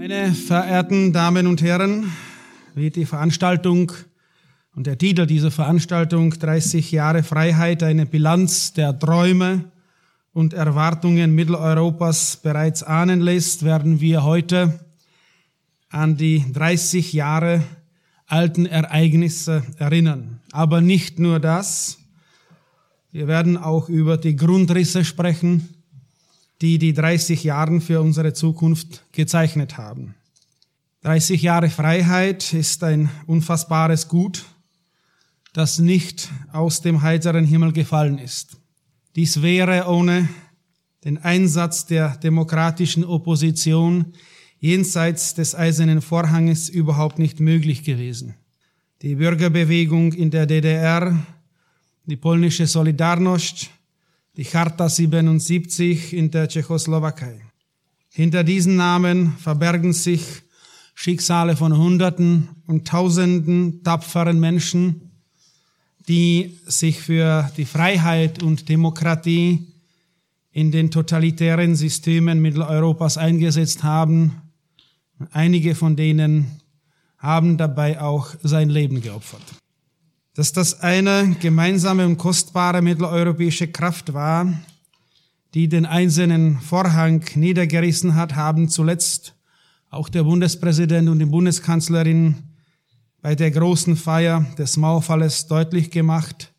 Meine verehrten Damen und Herren, wie die Veranstaltung und der Titel dieser Veranstaltung 30 Jahre Freiheit, eine Bilanz der Träume und Erwartungen Mitteleuropas bereits ahnen lässt, werden wir heute an die 30 Jahre alten Ereignisse erinnern. Aber nicht nur das. Wir werden auch über die Grundrisse sprechen, die die 30 Jahre für unsere Zukunft gezeichnet haben. 30 Jahre Freiheit ist ein unfassbares Gut, das nicht aus dem heiteren Himmel gefallen ist. Dies wäre ohne den Einsatz der demokratischen Opposition jenseits des eisernen Vorhanges überhaupt nicht möglich gewesen. Die Bürgerbewegung in der DDR, die polnische Solidarność, die Charta 77 in der Tschechoslowakei. Hinter diesen Namen verbergen sich Schicksale von Hunderten und Tausenden tapferen Menschen, die sich für die Freiheit und Demokratie in den totalitären Systemen Mitteleuropas eingesetzt haben. Einige von denen haben dabei auch sein Leben geopfert. Dass das eine gemeinsame und kostbare mitteleuropäische Kraft war, die den einzelnen Vorhang niedergerissen hat, haben zuletzt auch der Bundespräsident und die Bundeskanzlerin bei der großen Feier des Mauerfalles deutlich gemacht,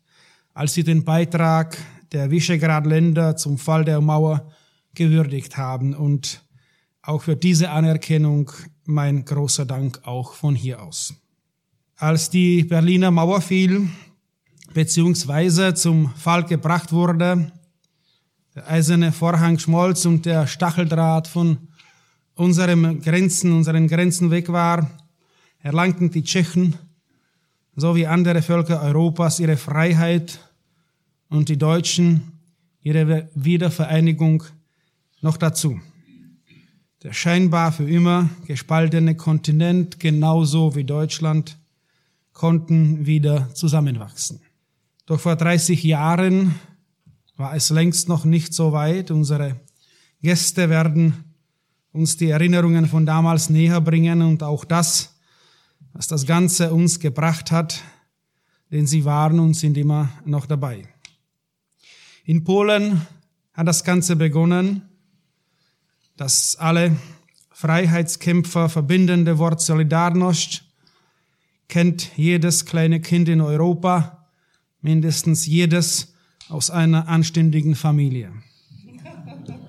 als sie den Beitrag der Visegrad-Länder zum Fall der Mauer gewürdigt haben. Und auch für diese Anerkennung mein großer Dank auch von hier aus. Als die Berliner Mauer fiel, beziehungsweise zum Fall gebracht wurde, der eiserne Vorhang schmolz und der Stacheldraht von unseren Grenzen, unseren Grenzen weg war, erlangten die Tschechen sowie andere Völker Europas ihre Freiheit und die Deutschen ihre Wiedervereinigung noch dazu. Der scheinbar für immer gespaltene Kontinent, genauso wie Deutschland, konnten wieder zusammenwachsen. Doch vor 30 Jahren war es längst noch nicht so weit. Unsere Gäste werden uns die Erinnerungen von damals näher bringen und auch das, was das Ganze uns gebracht hat, denn sie waren und sind immer noch dabei. In Polen hat das Ganze begonnen, das alle Freiheitskämpfer verbindende Wort Solidarność kennt jedes kleine Kind in Europa, mindestens jedes aus einer anständigen Familie.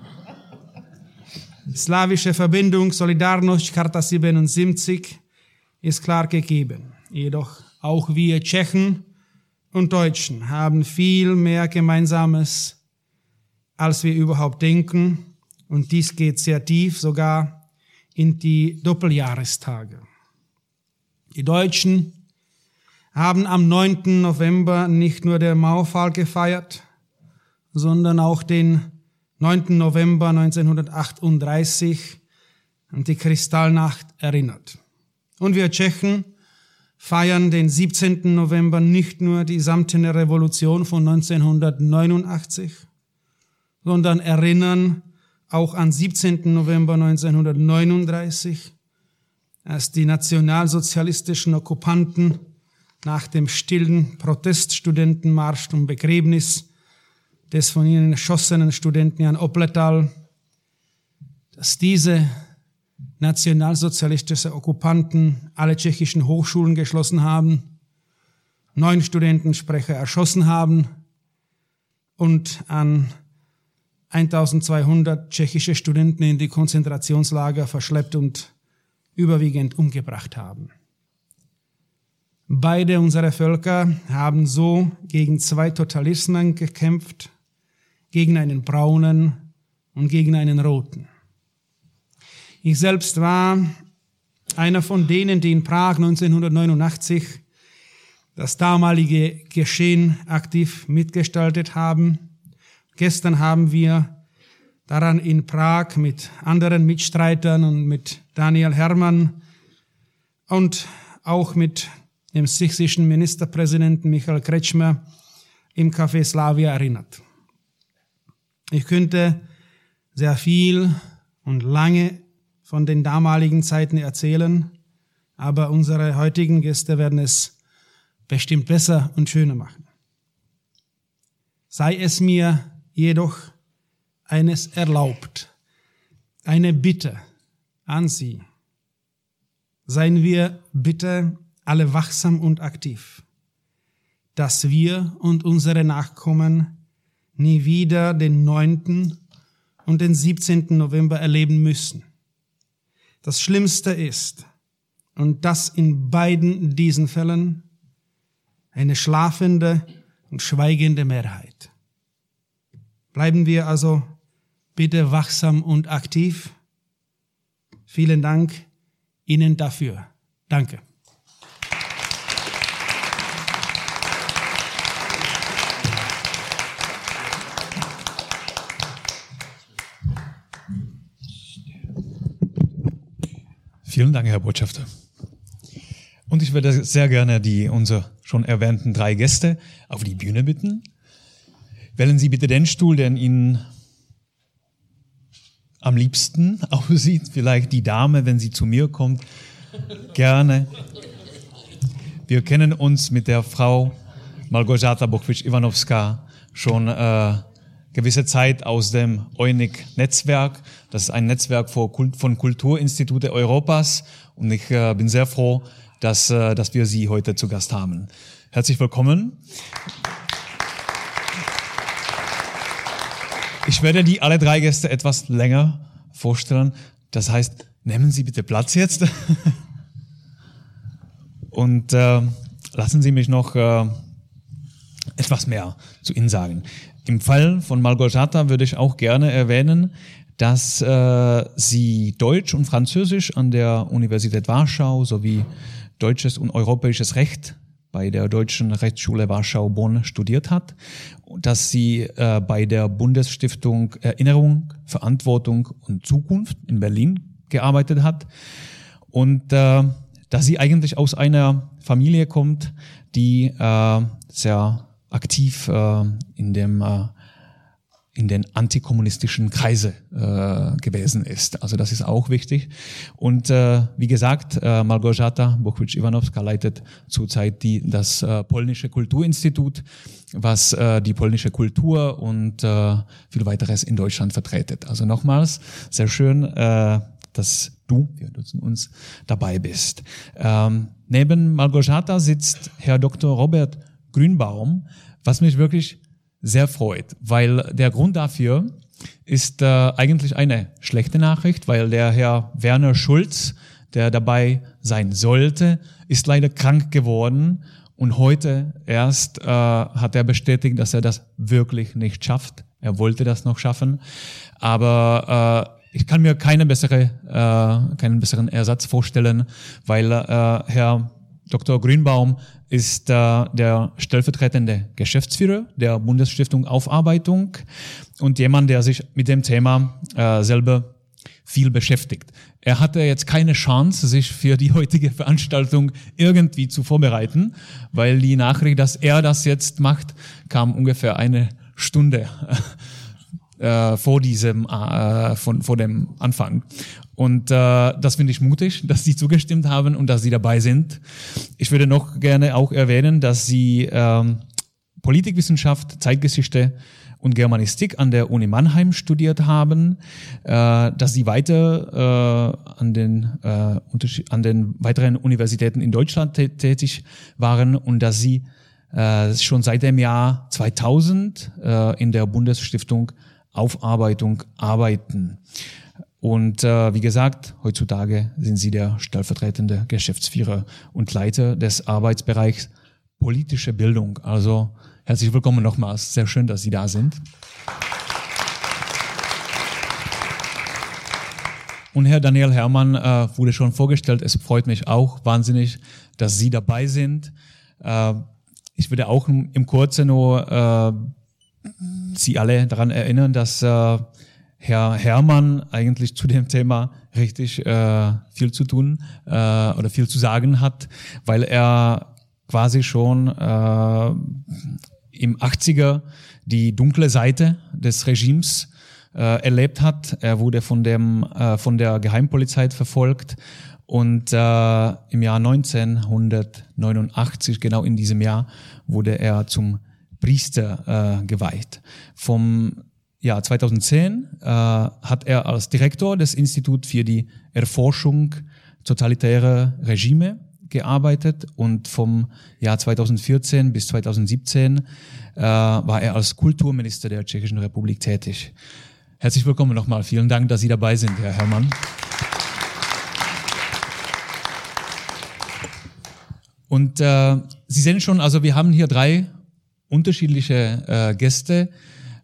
Slawische Verbindung Solidarność Charta 77 ist klar gegeben. Jedoch auch wir Tschechen und Deutschen haben viel mehr Gemeinsames, als wir überhaupt denken. Und dies geht sehr tief, sogar in die Doppeljahrestage. Die Deutschen haben am 9. November nicht nur den Mauerfall gefeiert, sondern auch den 9. November 1938 an die Kristallnacht erinnert. Und wir Tschechen feiern den 17. November nicht nur die samtene Revolution von 1989, sondern erinnern auch an 17. November 1939, als die nationalsozialistischen Okkupanten nach dem stillen Proteststudentenmarsch zum Begräbnis des von ihnen erschossenen Studenten Jan Opletal, dass diese nationalsozialistische Okkupanten alle tschechischen Hochschulen geschlossen haben, neun Studentensprecher erschossen haben und an 1200 tschechische Studenten in die Konzentrationslager verschleppt und überwiegend umgebracht haben. Beide unserer Völker haben so gegen zwei Totalismen gekämpft, gegen einen braunen und gegen einen roten. Ich selbst war einer von denen, die in Prag 1989 das damalige Geschehen aktiv mitgestaltet haben. Gestern haben wir daran in Prag mit anderen Mitstreitern und mit Daniel Hermann und auch mit dem sächsischen Ministerpräsidenten Michael Kretschmer im Café Slavia erinnert. Ich könnte sehr viel und lange von den damaligen Zeiten erzählen, aber unsere heutigen Gäste werden es bestimmt besser und schöner machen. Sei es mir jedoch eines erlaubt, eine Bitte an Sie. Seien wir bitte alle wachsam und aktiv, dass wir und unsere Nachkommen nie wieder den 9. und den 17. November erleben müssen. Das Schlimmste ist, und das in beiden diesen Fällen, eine schlafende und schweigende Mehrheit. Bleiben wir also bitte wachsam und aktiv. Vielen Dank Ihnen dafür. Danke. Vielen Dank, Herr Botschafter. Und ich würde sehr gerne die unsere schon erwähnten drei Gäste auf die Bühne bitten. Wählen Sie bitte den Stuhl, der Ihnen am liebsten aussieht. Vielleicht die Dame, wenn sie zu mir kommt. Gerne. Wir kennen uns mit der Frau Malgorzata Bokwitsch-Iwanowska schon äh, gewisse Zeit aus dem EUNIC-Netzwerk. Das ist ein Netzwerk von Kulturinstitute Europas und ich äh, bin sehr froh, dass, äh, dass wir Sie heute zu Gast haben. Herzlich willkommen. Ich werde die alle drei Gäste etwas länger vorstellen. Das heißt, nehmen Sie bitte Platz jetzt und äh, lassen Sie mich noch äh, etwas mehr zu Ihnen sagen. Im Fall von Malgorzata würde ich auch gerne erwähnen, dass äh, sie Deutsch und Französisch an der Universität Warschau sowie deutsches und europäisches Recht bei der Deutschen Rechtsschule Warschau-Bonn studiert hat, dass sie äh, bei der Bundesstiftung Erinnerung, Verantwortung und Zukunft in Berlin gearbeitet hat und äh, dass sie eigentlich aus einer Familie kommt, die äh, sehr aktiv äh, in dem äh, in den antikommunistischen Kreise äh, gewesen ist. Also das ist auch wichtig. Und äh, wie gesagt, äh, Malgorzata Bokwicz-Iwanowska leitet zurzeit die, das äh, polnische Kulturinstitut, was äh, die polnische Kultur und äh, viel weiteres in Deutschland vertretet. Also nochmals, sehr schön, äh, dass du, wir nutzen uns, dabei bist. Ähm, neben Malgorzata sitzt Herr Dr. Robert Grünbaum, was mich wirklich sehr freut, weil der Grund dafür ist äh, eigentlich eine schlechte Nachricht, weil der Herr Werner Schulz, der dabei sein sollte, ist leider krank geworden und heute erst äh, hat er bestätigt, dass er das wirklich nicht schafft. Er wollte das noch schaffen, aber äh, ich kann mir keine bessere, äh, keinen besseren Ersatz vorstellen, weil äh, Herr Dr. Grünbaum ist äh, der stellvertretende Geschäftsführer der Bundesstiftung Aufarbeitung und jemand, der sich mit dem Thema äh, selber viel beschäftigt. Er hatte jetzt keine Chance, sich für die heutige Veranstaltung irgendwie zu vorbereiten, weil die Nachricht, dass er das jetzt macht, kam ungefähr eine Stunde äh, vor diesem, äh, von, vor dem Anfang. Und äh, das finde ich mutig, dass Sie zugestimmt haben und dass Sie dabei sind. Ich würde noch gerne auch erwähnen, dass Sie ähm, Politikwissenschaft, Zeitgeschichte und Germanistik an der Uni Mannheim studiert haben, äh, dass Sie weiter äh, an, den, äh, an den weiteren Universitäten in Deutschland tätig waren und dass Sie äh, schon seit dem Jahr 2000 äh, in der Bundesstiftung Aufarbeitung arbeiten. Und äh, wie gesagt, heutzutage sind Sie der stellvertretende Geschäftsführer und Leiter des Arbeitsbereichs politische Bildung. Also herzlich willkommen nochmals. Sehr schön, dass Sie da sind. Und Herr Daniel Herrmann äh, wurde schon vorgestellt. Es freut mich auch wahnsinnig, dass Sie dabei sind. Äh, ich würde auch im Kurzen nur äh, Sie alle daran erinnern, dass äh, Herr Herrmann eigentlich zu dem Thema richtig äh, viel zu tun äh, oder viel zu sagen hat, weil er quasi schon äh, im 80er die dunkle Seite des Regimes äh, erlebt hat. Er wurde von, dem, äh, von der Geheimpolizei verfolgt und äh, im Jahr 1989, genau in diesem Jahr, wurde er zum Priester äh, geweiht. Vom Jahr 2010 äh, hat er als Direktor des Instituts für die Erforschung totalitärer Regime gearbeitet und vom Jahr 2014 bis 2017 äh, war er als Kulturminister der Tschechischen Republik tätig. Herzlich willkommen nochmal. Vielen Dank, dass Sie dabei sind, Herr Herrmann. Und äh, Sie sehen schon, also wir haben hier drei unterschiedliche äh, Gäste,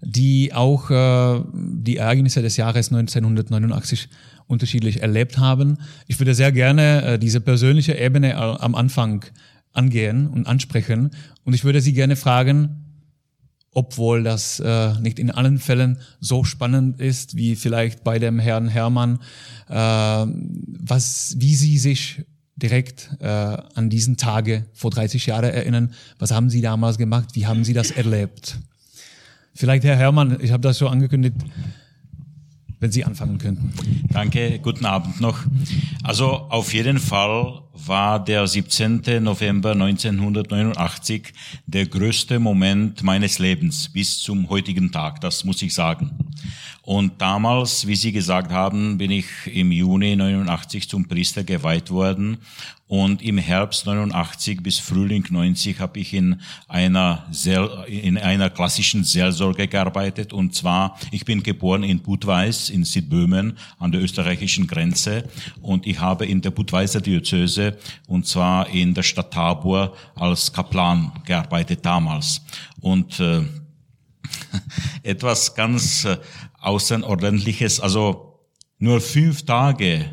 die auch äh, die Ereignisse des Jahres 1989 unterschiedlich erlebt haben. Ich würde sehr gerne äh, diese persönliche Ebene am Anfang angehen und ansprechen. Und ich würde Sie gerne fragen, obwohl das äh, nicht in allen Fällen so spannend ist wie vielleicht bei dem Herrn Hermann, äh, was, wie Sie sich direkt äh, an diesen Tage vor 30 Jahren erinnern. Was haben Sie damals gemacht? Wie haben Sie das erlebt? Vielleicht, Herr Hermann, ich habe das schon angekündigt, wenn Sie anfangen könnten. Danke, guten Abend noch. Also auf jeden Fall war der 17. November 1989 der größte Moment meines Lebens bis zum heutigen Tag, das muss ich sagen. Und damals, wie Sie gesagt haben, bin ich im Juni 89 zum Priester geweiht worden. Und im Herbst 89 bis Frühling 90 habe ich in einer in einer klassischen Seelsorge gearbeitet. Und zwar ich bin geboren in Budweis in Südböhmen an der österreichischen Grenze. Und ich habe in der Budweiser Diözese und zwar in der Stadt Tabor als Kaplan gearbeitet damals. Und äh, etwas ganz äh, Außerordentliches. Also nur fünf Tage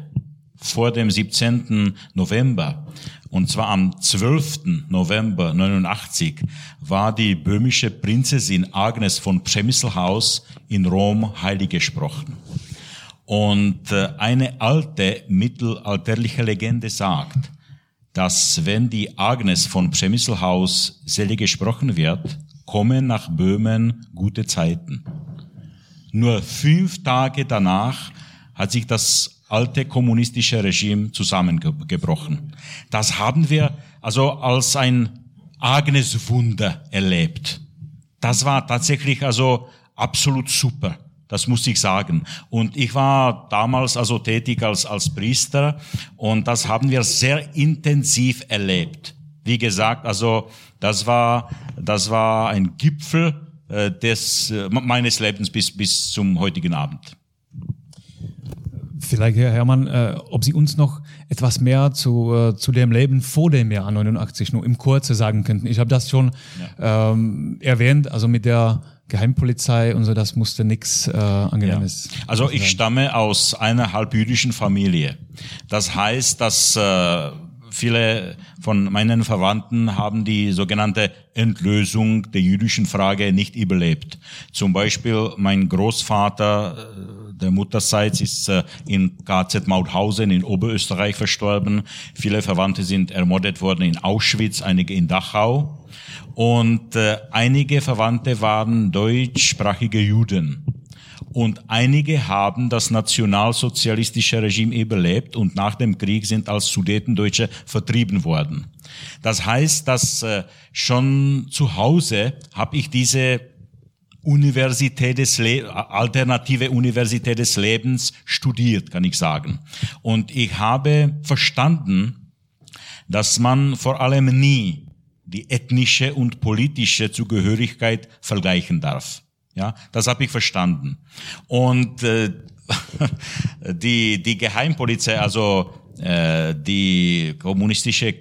vor dem 17. November, und zwar am 12. November 89, war die böhmische Prinzessin Agnes von Przemysselhaus in Rom heilig gesprochen. Und äh, eine alte mittelalterliche Legende sagt, dass wenn die Agnes von Przemysselhaus selig gesprochen wird, kommen nach Böhmen gute Zeiten. Nur fünf Tage danach hat sich das alte kommunistische Regime zusammengebrochen. Das haben wir also als ein Agneswunder erlebt. Das war tatsächlich also absolut super. Das muss ich sagen. Und ich war damals also tätig als, als Priester und das haben wir sehr intensiv erlebt. Wie gesagt, also das war, das war ein Gipfel äh, des, äh, meines Lebens bis, bis zum heutigen Abend. Vielleicht, Herr Herrmann, äh, ob Sie uns noch etwas mehr zu, äh, zu dem Leben vor dem Jahr 89 nur im Kurze sagen könnten. Ich habe das schon ja. ähm, erwähnt, also mit der Geheimpolizei und so, das musste nichts äh, angenehmes. Ja. Also ich stamme aus einer halbjüdischen Familie. Das heißt, dass äh, viele von meinen Verwandten haben die sogenannte Entlösung der jüdischen Frage nicht überlebt. Zum Beispiel mein Großvater äh, der Mutterseits ist äh, in KZ Mauthausen in Oberösterreich verstorben. Viele Verwandte sind ermordet worden in Auschwitz, einige in Dachau. Und äh, einige Verwandte waren deutschsprachige Juden. Und einige haben das nationalsozialistische Regime überlebt und nach dem Krieg sind als Sudetendeutsche vertrieben worden. Das heißt, dass äh, schon zu Hause habe ich diese Universität des Le alternative Universität des Lebens studiert, kann ich sagen. Und ich habe verstanden, dass man vor allem nie die ethnische und politische Zugehörigkeit vergleichen darf. Ja, das habe ich verstanden. Und äh, die, die Geheimpolizei, also äh, die kommunistische,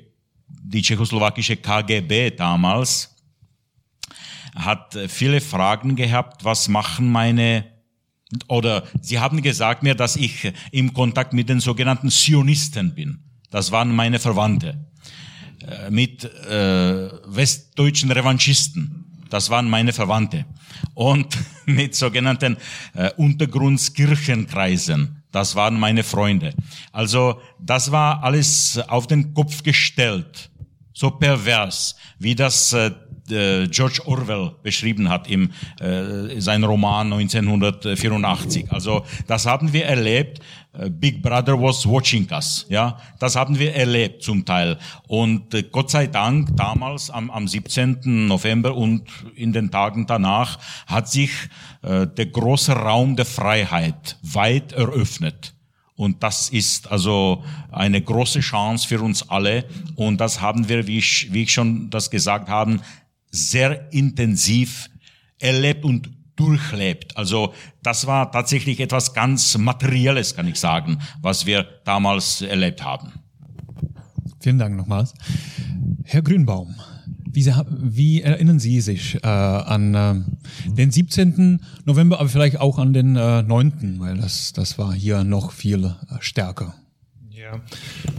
die tschechoslowakische KGB damals, hat viele Fragen gehabt, was machen meine oder sie haben gesagt mir, dass ich im Kontakt mit den sogenannten Zionisten bin. Das waren meine Verwandte. Äh, mit äh, westdeutschen Revanchisten. Das waren meine Verwandte und mit sogenannten äh, Untergrundskirchenkreisen. Das waren meine Freunde. Also das war alles auf den Kopf gestellt, so pervers, wie das äh, äh, George Orwell beschrieben hat im äh, sein Roman 1984. Also das haben wir erlebt. Äh, Big Brother was watching us, ja, das haben wir erlebt zum Teil. Und äh, Gott sei Dank damals am, am 17. November und in den Tagen danach hat sich äh, der große Raum der Freiheit weit eröffnet. Und das ist also eine große Chance für uns alle. Und das haben wir, wie ich, wie ich schon das gesagt habe, sehr intensiv erlebt und durchlebt. Also das war tatsächlich etwas ganz Materielles, kann ich sagen, was wir damals erlebt haben. Vielen Dank nochmals. Herr Grünbaum, wie, wie erinnern Sie sich äh, an äh, den 17. November, aber vielleicht auch an den äh, 9., weil das, das war hier noch viel äh, stärker. Ja,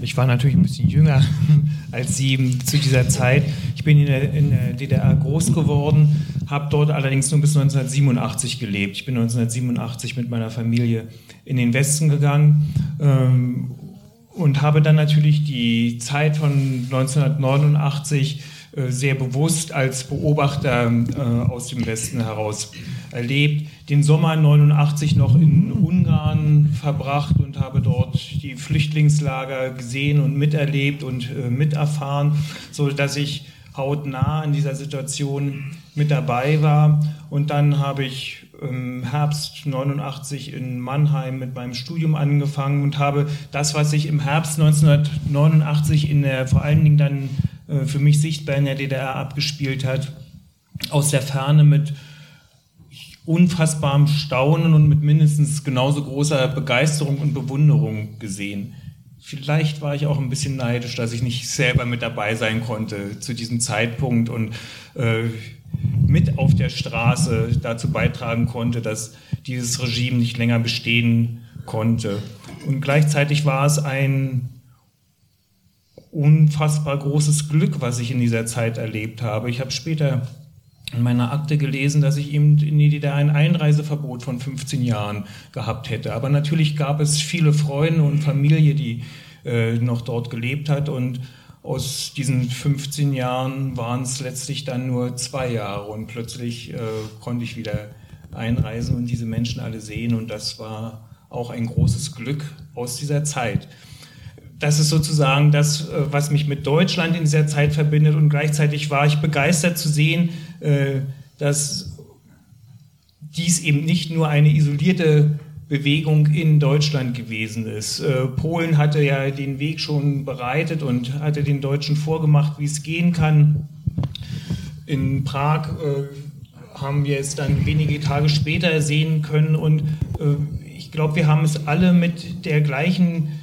ich war natürlich ein bisschen jünger als Sie zu dieser Zeit. Ich bin in der, in der DDR groß geworden, habe dort allerdings nur bis 1987 gelebt. Ich bin 1987 mit meiner Familie in den Westen gegangen ähm, und habe dann natürlich die Zeit von 1989 äh, sehr bewusst als Beobachter äh, aus dem Westen heraus erlebt. Den Sommer 89 noch in Ungarn verbracht und habe dort die Flüchtlingslager gesehen und miterlebt und äh, miterfahren, so dass ich hautnah in dieser Situation mit dabei war. Und dann habe ich im Herbst 89 in Mannheim mit meinem Studium angefangen und habe das, was sich im Herbst 1989 in der vor allen Dingen dann äh, für mich sichtbar in der DDR abgespielt hat, aus der Ferne mit unfassbarem Staunen und mit mindestens genauso großer Begeisterung und Bewunderung gesehen. Vielleicht war ich auch ein bisschen neidisch, dass ich nicht selber mit dabei sein konnte zu diesem Zeitpunkt und äh, mit auf der Straße dazu beitragen konnte, dass dieses Regime nicht länger bestehen konnte. Und gleichzeitig war es ein unfassbar großes Glück, was ich in dieser Zeit erlebt habe. Ich habe später in meiner Akte gelesen, dass ich eben in die DDR ein Einreiseverbot von 15 Jahren gehabt hätte. Aber natürlich gab es viele Freunde und Familie, die äh, noch dort gelebt hat und aus diesen 15 Jahren waren es letztlich dann nur zwei Jahre und plötzlich äh, konnte ich wieder einreisen und diese Menschen alle sehen und das war auch ein großes Glück aus dieser Zeit das ist sozusagen das, äh, was mich mit Deutschland in dieser Zeit verbindet. Und gleichzeitig war ich begeistert zu sehen, dass dies eben nicht nur eine isolierte Bewegung in Deutschland gewesen ist. Äh, Polen hatte ja den Weg schon bereitet und hatte den Deutschen vorgemacht, wie es gehen kann. In Prag haben wir es dann wenige Tage später sehen können und ich glaube, wir haben es alle mit der gleichen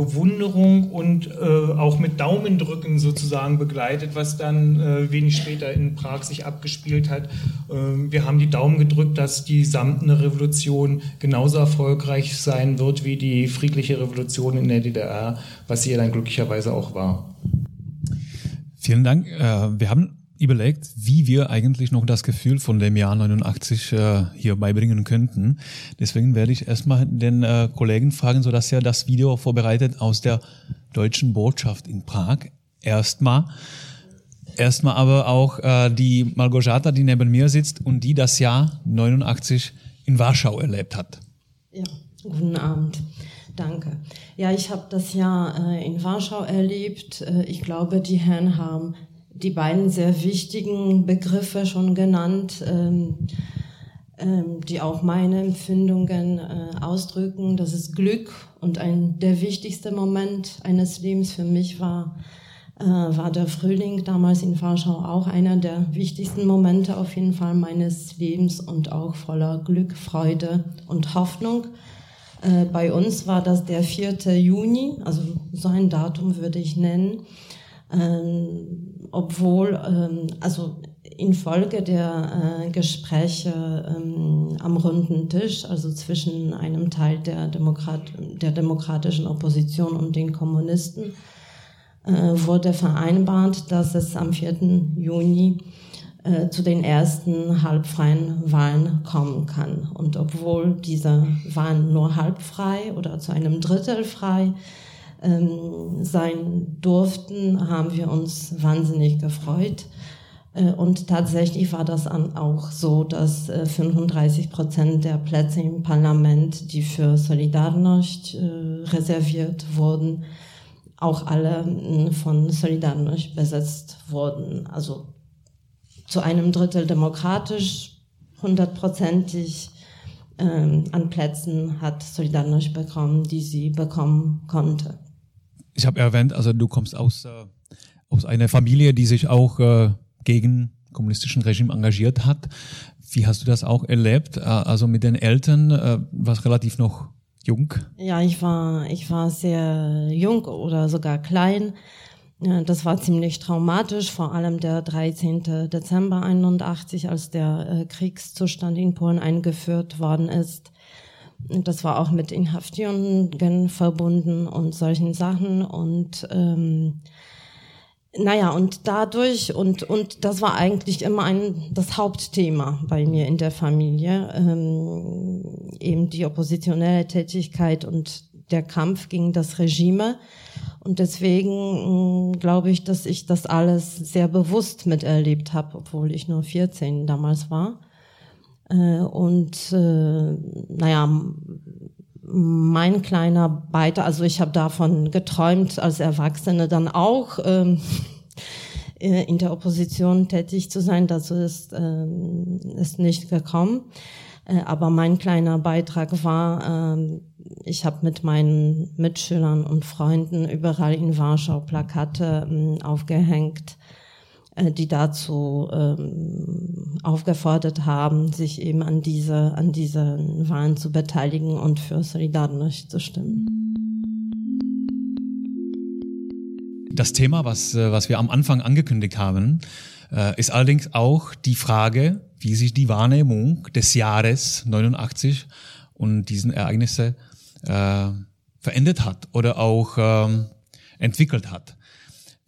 Bewunderung und äh, auch mit Daumendrücken sozusagen begleitet, was dann äh, wenig später in Prag sich abgespielt hat. Äh, wir haben die Daumen gedrückt, dass die samtene Revolution genauso erfolgreich sein wird wie die friedliche Revolution in der DDR, was sie ja dann glücklicherweise auch war. Vielen Dank. Äh, wir haben überlegt, wie wir eigentlich noch das Gefühl von dem Jahr 89 äh, hier beibringen könnten. Deswegen werde ich erstmal den äh, Kollegen fragen, so dass er das Video vorbereitet aus der deutschen Botschaft in Prag. Erstmal. Erstmal aber auch äh, die Malgorzata, die neben mir sitzt und die das Jahr 89 in Warschau erlebt hat. Ja, guten Abend. Danke. Ja, ich habe das Jahr äh, in Warschau erlebt. Äh, ich glaube, die Herren haben die beiden sehr wichtigen Begriffe schon genannt, ähm, ähm, die auch meine Empfindungen äh, ausdrücken. Das ist Glück und ein der wichtigste Moment eines Lebens für mich war äh, war der Frühling damals in Warschau auch einer der wichtigsten Momente auf jeden Fall meines Lebens und auch voller Glück, Freude und Hoffnung. Äh, bei uns war das der 4. Juni, also so ein Datum würde ich nennen. Ähm, obwohl, ähm, also infolge der äh, Gespräche ähm, am runden Tisch, also zwischen einem Teil der, Demokrat der demokratischen Opposition und den Kommunisten, äh, wurde vereinbart, dass es am 4. Juni äh, zu den ersten halbfreien Wahlen kommen kann. Und obwohl diese Wahlen nur halbfrei oder zu einem Drittel frei ähm, sein durften, haben wir uns wahnsinnig gefreut. Äh, und tatsächlich war das auch so, dass 35 äh, Prozent der Plätze im Parlament, die für Solidarność äh, reserviert wurden, auch alle von Solidarność besetzt wurden. Also zu einem Drittel demokratisch, hundertprozentig ähm, an Plätzen hat Solidarność bekommen, die sie bekommen konnte. Ich habe erwähnt, also du kommst aus, äh, aus einer Familie, die sich auch äh, gegen kommunistischen Regime engagiert hat. Wie hast du das auch erlebt? Äh, also mit den Eltern, äh, was relativ noch jung? Ja, ich war, ich war sehr jung oder sogar klein. Das war ziemlich traumatisch, vor allem der 13. Dezember 81, als der äh, Kriegszustand in Polen eingeführt worden ist. Das war auch mit Inhaftierungen verbunden und solchen Sachen und ähm, naja, und dadurch, und, und das war eigentlich immer ein, das Hauptthema bei mir in der Familie, ähm, eben die oppositionelle Tätigkeit und der Kampf gegen das Regime. Und deswegen mm, glaube ich, dass ich das alles sehr bewusst miterlebt habe, obwohl ich nur 14 damals war. Äh, und äh, naja, mein kleiner Beitrag, also ich habe davon geträumt, als Erwachsene dann auch ähm, äh, in der Opposition tätig zu sein. Dazu ist, ähm, ist nicht gekommen. Äh, aber mein kleiner Beitrag war, ähm, ich habe mit meinen Mitschülern und Freunden überall in Warschau Plakate ähm, aufgehängt äh, die dazu ähm, aufgefordert haben, sich eben an diese an diesen Wahlen zu beteiligen und für Solidarność zu stimmen. Das Thema, was, äh, was wir am Anfang angekündigt haben, äh, ist allerdings auch die Frage, wie sich die Wahrnehmung des Jahres 89 und diesen Ereignisse äh, verändert hat oder auch ähm, entwickelt hat.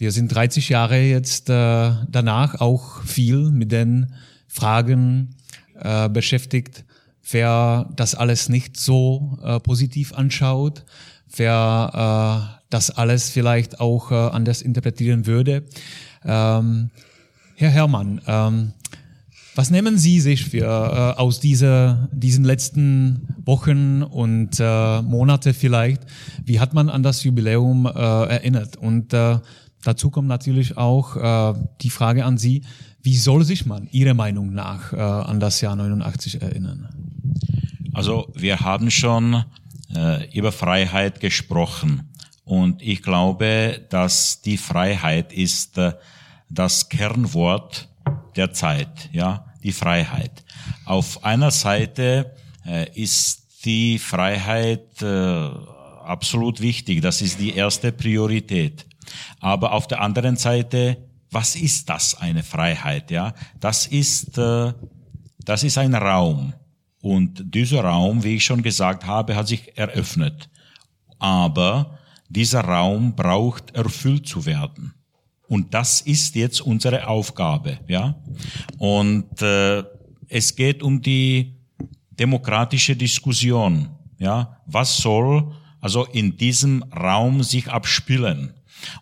Wir sind 30 Jahre jetzt äh, danach auch viel mit den Fragen äh, beschäftigt, wer das alles nicht so äh, positiv anschaut, wer äh, das alles vielleicht auch äh, anders interpretieren würde. Ähm, Herr Herrmann, ähm, was nehmen Sie sich für, äh, aus dieser, diesen letzten Wochen und äh, Monate vielleicht? Wie hat man an das Jubiläum äh, erinnert? Und äh, Dazu kommt natürlich auch äh, die Frage an Sie, wie soll sich man Ihrer Meinung nach äh, an das Jahr 89 erinnern? Also wir haben schon äh, über Freiheit gesprochen und ich glaube, dass die Freiheit ist äh, das Kernwort der Zeit, ja, die Freiheit. Auf einer Seite äh, ist die Freiheit äh, absolut wichtig, das ist die erste Priorität. Aber auf der anderen Seite, was ist das eine Freiheit? Ja, das ist äh, das ist ein Raum und dieser Raum, wie ich schon gesagt habe, hat sich eröffnet. Aber dieser Raum braucht erfüllt zu werden. Und das ist jetzt unsere Aufgabe, ja. Und äh, es geht um die demokratische Diskussion, ja. Was soll also in diesem Raum sich abspielen?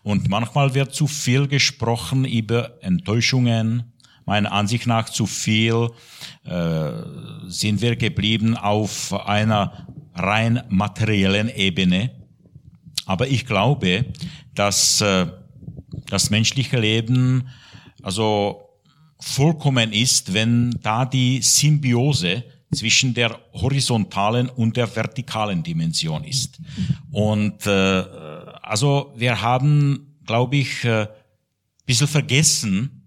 Und manchmal wird zu viel gesprochen über Enttäuschungen. Meiner Ansicht nach zu viel äh, sind wir geblieben auf einer rein materiellen Ebene. Aber ich glaube, dass äh, das menschliche Leben also vollkommen ist, wenn da die Symbiose zwischen der horizontalen und der vertikalen Dimension ist. Und äh, also wir haben, glaube ich, äh, bisschen vergessen,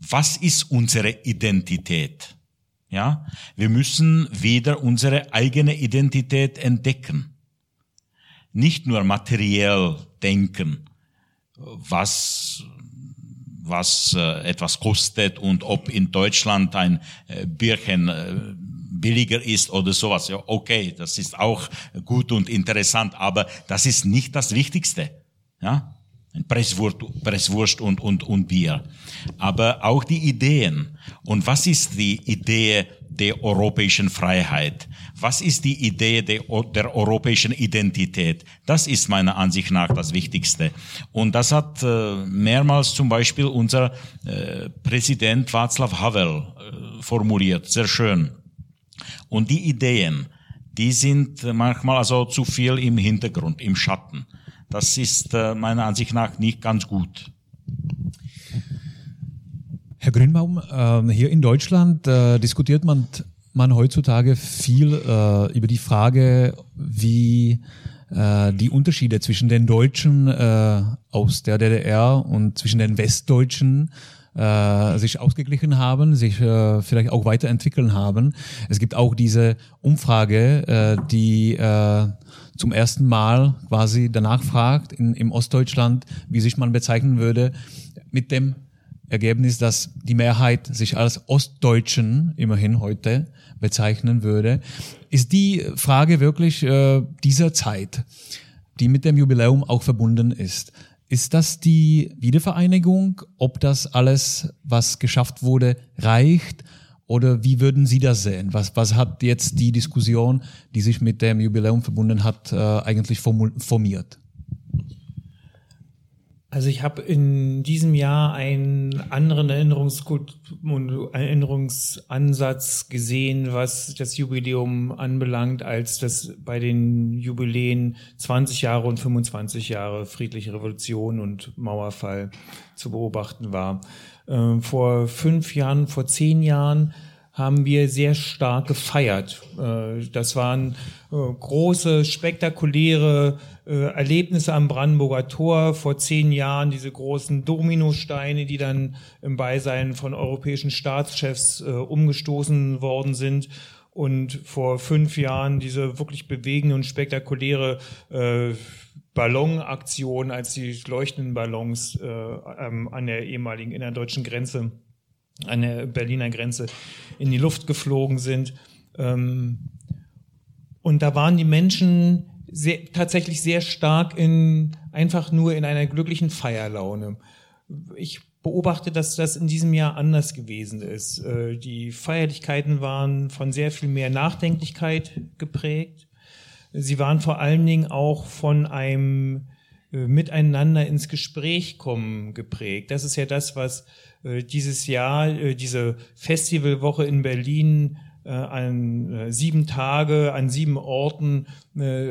was ist unsere Identität? Ja, wir müssen wieder unsere eigene Identität entdecken. Nicht nur materiell denken, was was äh, etwas kostet und ob in Deutschland ein äh, Bierchen billiger ist oder sowas. Ja, okay, das ist auch gut und interessant, aber das ist nicht das Wichtigste. Ja, Presswurst, Presswurst und, und, und Bier. Aber auch die Ideen. Und was ist die Idee der europäischen Freiheit? Was ist die Idee der, der europäischen Identität? Das ist meiner Ansicht nach das Wichtigste. Und das hat äh, mehrmals zum Beispiel unser äh, Präsident Václav Havel äh, formuliert. Sehr schön. Und die Ideen, die sind manchmal also zu viel im Hintergrund, im Schatten. Das ist äh, meiner Ansicht nach nicht ganz gut. Herr Grünbaum, äh, hier in Deutschland äh, diskutiert man, man heutzutage viel äh, über die Frage, wie äh, die Unterschiede zwischen den Deutschen äh, aus der DDR und zwischen den Westdeutschen äh, sich ausgeglichen haben, sich äh, vielleicht auch weiterentwickeln haben. Es gibt auch diese Umfrage, äh, die äh, zum ersten Mal quasi danach fragt in, im Ostdeutschland, wie sich man bezeichnen würde, mit dem Ergebnis, dass die Mehrheit sich als Ostdeutschen immerhin heute bezeichnen würde. Ist die Frage wirklich äh, dieser Zeit, die mit dem Jubiläum auch verbunden ist? Ist das die Wiedervereinigung? Ob das alles, was geschafft wurde, reicht? Oder wie würden Sie das sehen? Was, was hat jetzt die Diskussion, die sich mit dem Jubiläum verbunden hat, äh, eigentlich formiert? Also ich habe in diesem Jahr einen anderen Erinnerungskult Erinnerungsansatz gesehen, was das Jubiläum anbelangt, als das bei den Jubiläen 20 Jahre und 25 Jahre friedliche Revolution und Mauerfall zu beobachten war. Äh, vor fünf Jahren, vor zehn Jahren haben wir sehr stark gefeiert. Äh, das waren äh, große, spektakuläre Erlebnisse am Brandenburger Tor vor zehn Jahren, diese großen Dominosteine, die dann im Beisein von europäischen Staatschefs umgestoßen worden sind. Und vor fünf Jahren diese wirklich bewegende und spektakuläre Ballonaktion, als die leuchtenden Ballons an der ehemaligen innerdeutschen Grenze an der Berliner Grenze in die Luft geflogen sind. Ähm, und da waren die Menschen sehr, tatsächlich sehr stark in, einfach nur in einer glücklichen Feierlaune. Ich beobachte, dass das in diesem Jahr anders gewesen ist. Äh, die Feierlichkeiten waren von sehr viel mehr Nachdenklichkeit geprägt. Sie waren vor allen Dingen auch von einem äh, Miteinander ins Gespräch kommen geprägt. Das ist ja das, was äh, dieses Jahr, diese Festivalwoche in Berlin an sieben Tage, an sieben Orten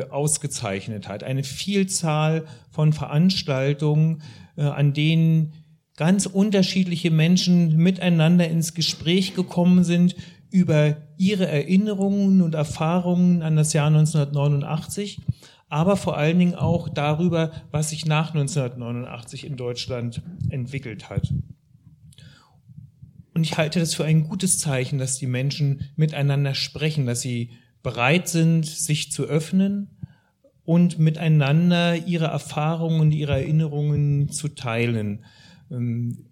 ausgezeichnet hat. Eine Vielzahl von Veranstaltungen, an denen ganz unterschiedliche Menschen miteinander ins Gespräch gekommen sind über ihre Erinnerungen und Erfahrungen an das Jahr 1989, aber vor allen Dingen auch darüber, was sich nach 1989 in Deutschland entwickelt hat. Und ich halte das für ein gutes Zeichen, dass die Menschen miteinander sprechen, dass sie bereit sind, sich zu öffnen und miteinander ihre Erfahrungen und ihre Erinnerungen zu teilen. Ähm,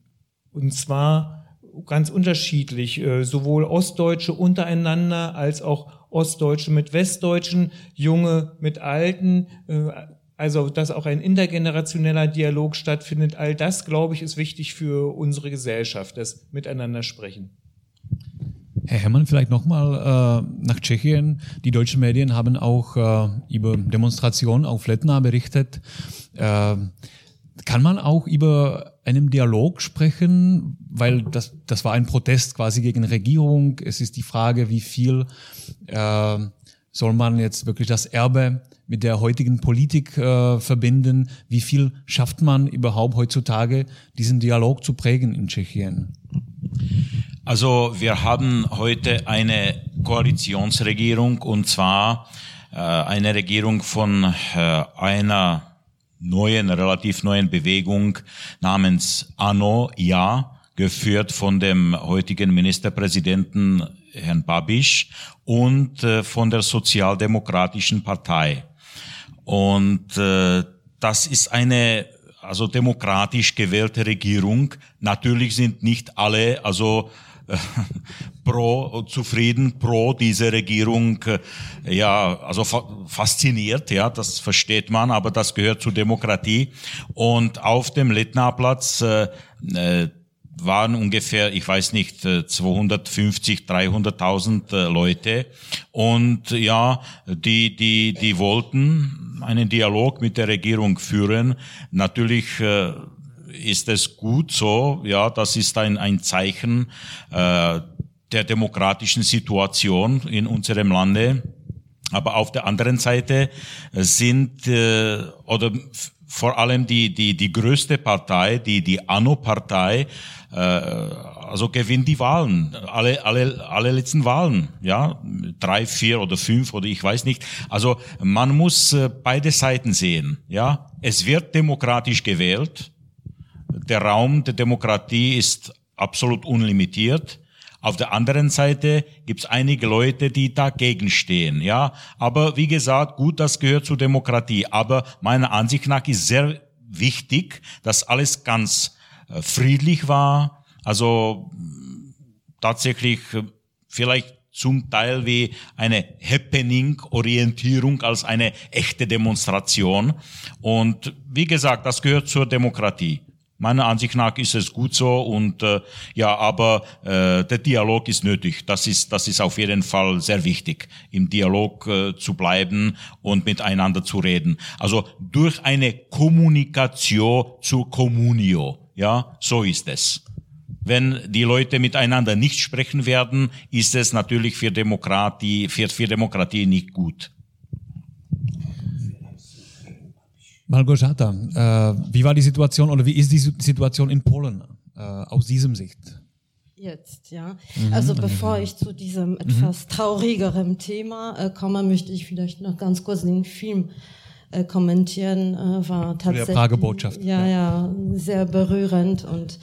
und zwar ganz unterschiedlich, äh, sowohl Ostdeutsche untereinander als auch Ostdeutsche mit Westdeutschen, Junge mit Alten, äh, also dass auch ein intergenerationeller Dialog stattfindet. All das, glaube ich, ist wichtig für unsere Gesellschaft, das Miteinander sprechen. Herr Herrmann, vielleicht nochmal äh, nach Tschechien. Die deutschen Medien haben auch äh, über Demonstrationen auf Letna berichtet. Äh, kann man auch über einen Dialog sprechen, weil das, das war ein Protest quasi gegen Regierung. Es ist die Frage, wie viel äh, soll man jetzt wirklich das Erbe mit der heutigen Politik äh, verbinden? Wie viel schafft man überhaupt heutzutage, diesen Dialog zu prägen in Tschechien? Also wir haben heute eine Koalitionsregierung und zwar äh, eine Regierung von äh, einer neuen, relativ neuen Bewegung namens ANO, ja, geführt von dem heutigen Ministerpräsidenten Herrn Babiš und äh, von der Sozialdemokratischen Partei. Und äh, das ist eine also demokratisch gewählte Regierung. Natürlich sind nicht alle also pro zufrieden, pro diese Regierung, äh, ja, also fa fasziniert, ja, das versteht man, aber das gehört zur Demokratie. Und auf dem Littnerplatz äh, äh, waren ungefähr, ich weiß nicht, 250, 300.000 Leute. Und ja, die, die, die wollten einen Dialog mit der Regierung führen. Natürlich äh, ist es gut so, ja, das ist ein, ein Zeichen äh, der demokratischen Situation in unserem Lande. Aber auf der anderen Seite sind äh, oder vor allem die die die größte Partei, die die ANO-Partei, äh, also gewinnt die Wahlen, alle alle alle letzten Wahlen, ja drei, vier oder fünf oder ich weiß nicht. Also man muss äh, beide Seiten sehen, ja. Es wird demokratisch gewählt der Raum der Demokratie ist absolut unlimitiert. Auf der anderen Seite gibt es einige Leute, die dagegen stehen, ja. Aber wie gesagt, gut, das gehört zur Demokratie. Aber meiner Ansicht nach ist sehr wichtig, dass alles ganz äh, friedlich war. Also tatsächlich äh, vielleicht zum Teil wie eine Happening-Orientierung als eine echte Demonstration. Und wie gesagt, das gehört zur Demokratie. Meiner Ansicht nach ist es gut so und äh, ja, aber äh, der Dialog ist nötig. Das ist das ist auf jeden Fall sehr wichtig, im Dialog äh, zu bleiben und miteinander zu reden. Also durch eine Kommunikation zur Communio, ja, so ist es. Wenn die Leute miteinander nicht sprechen werden, ist es natürlich für Demokratie für, für Demokratie nicht gut. Malgorzata, äh, wie war die Situation oder wie ist die Situation in Polen äh, aus diesem Sicht? Jetzt, ja. Mhm. Also bevor ich zu diesem mhm. etwas traurigeren Thema äh, komme, möchte ich vielleicht noch ganz kurz den Film äh, kommentieren. Äh, war tatsächlich der Prager-Botschaft. Ja, ja, sehr berührend und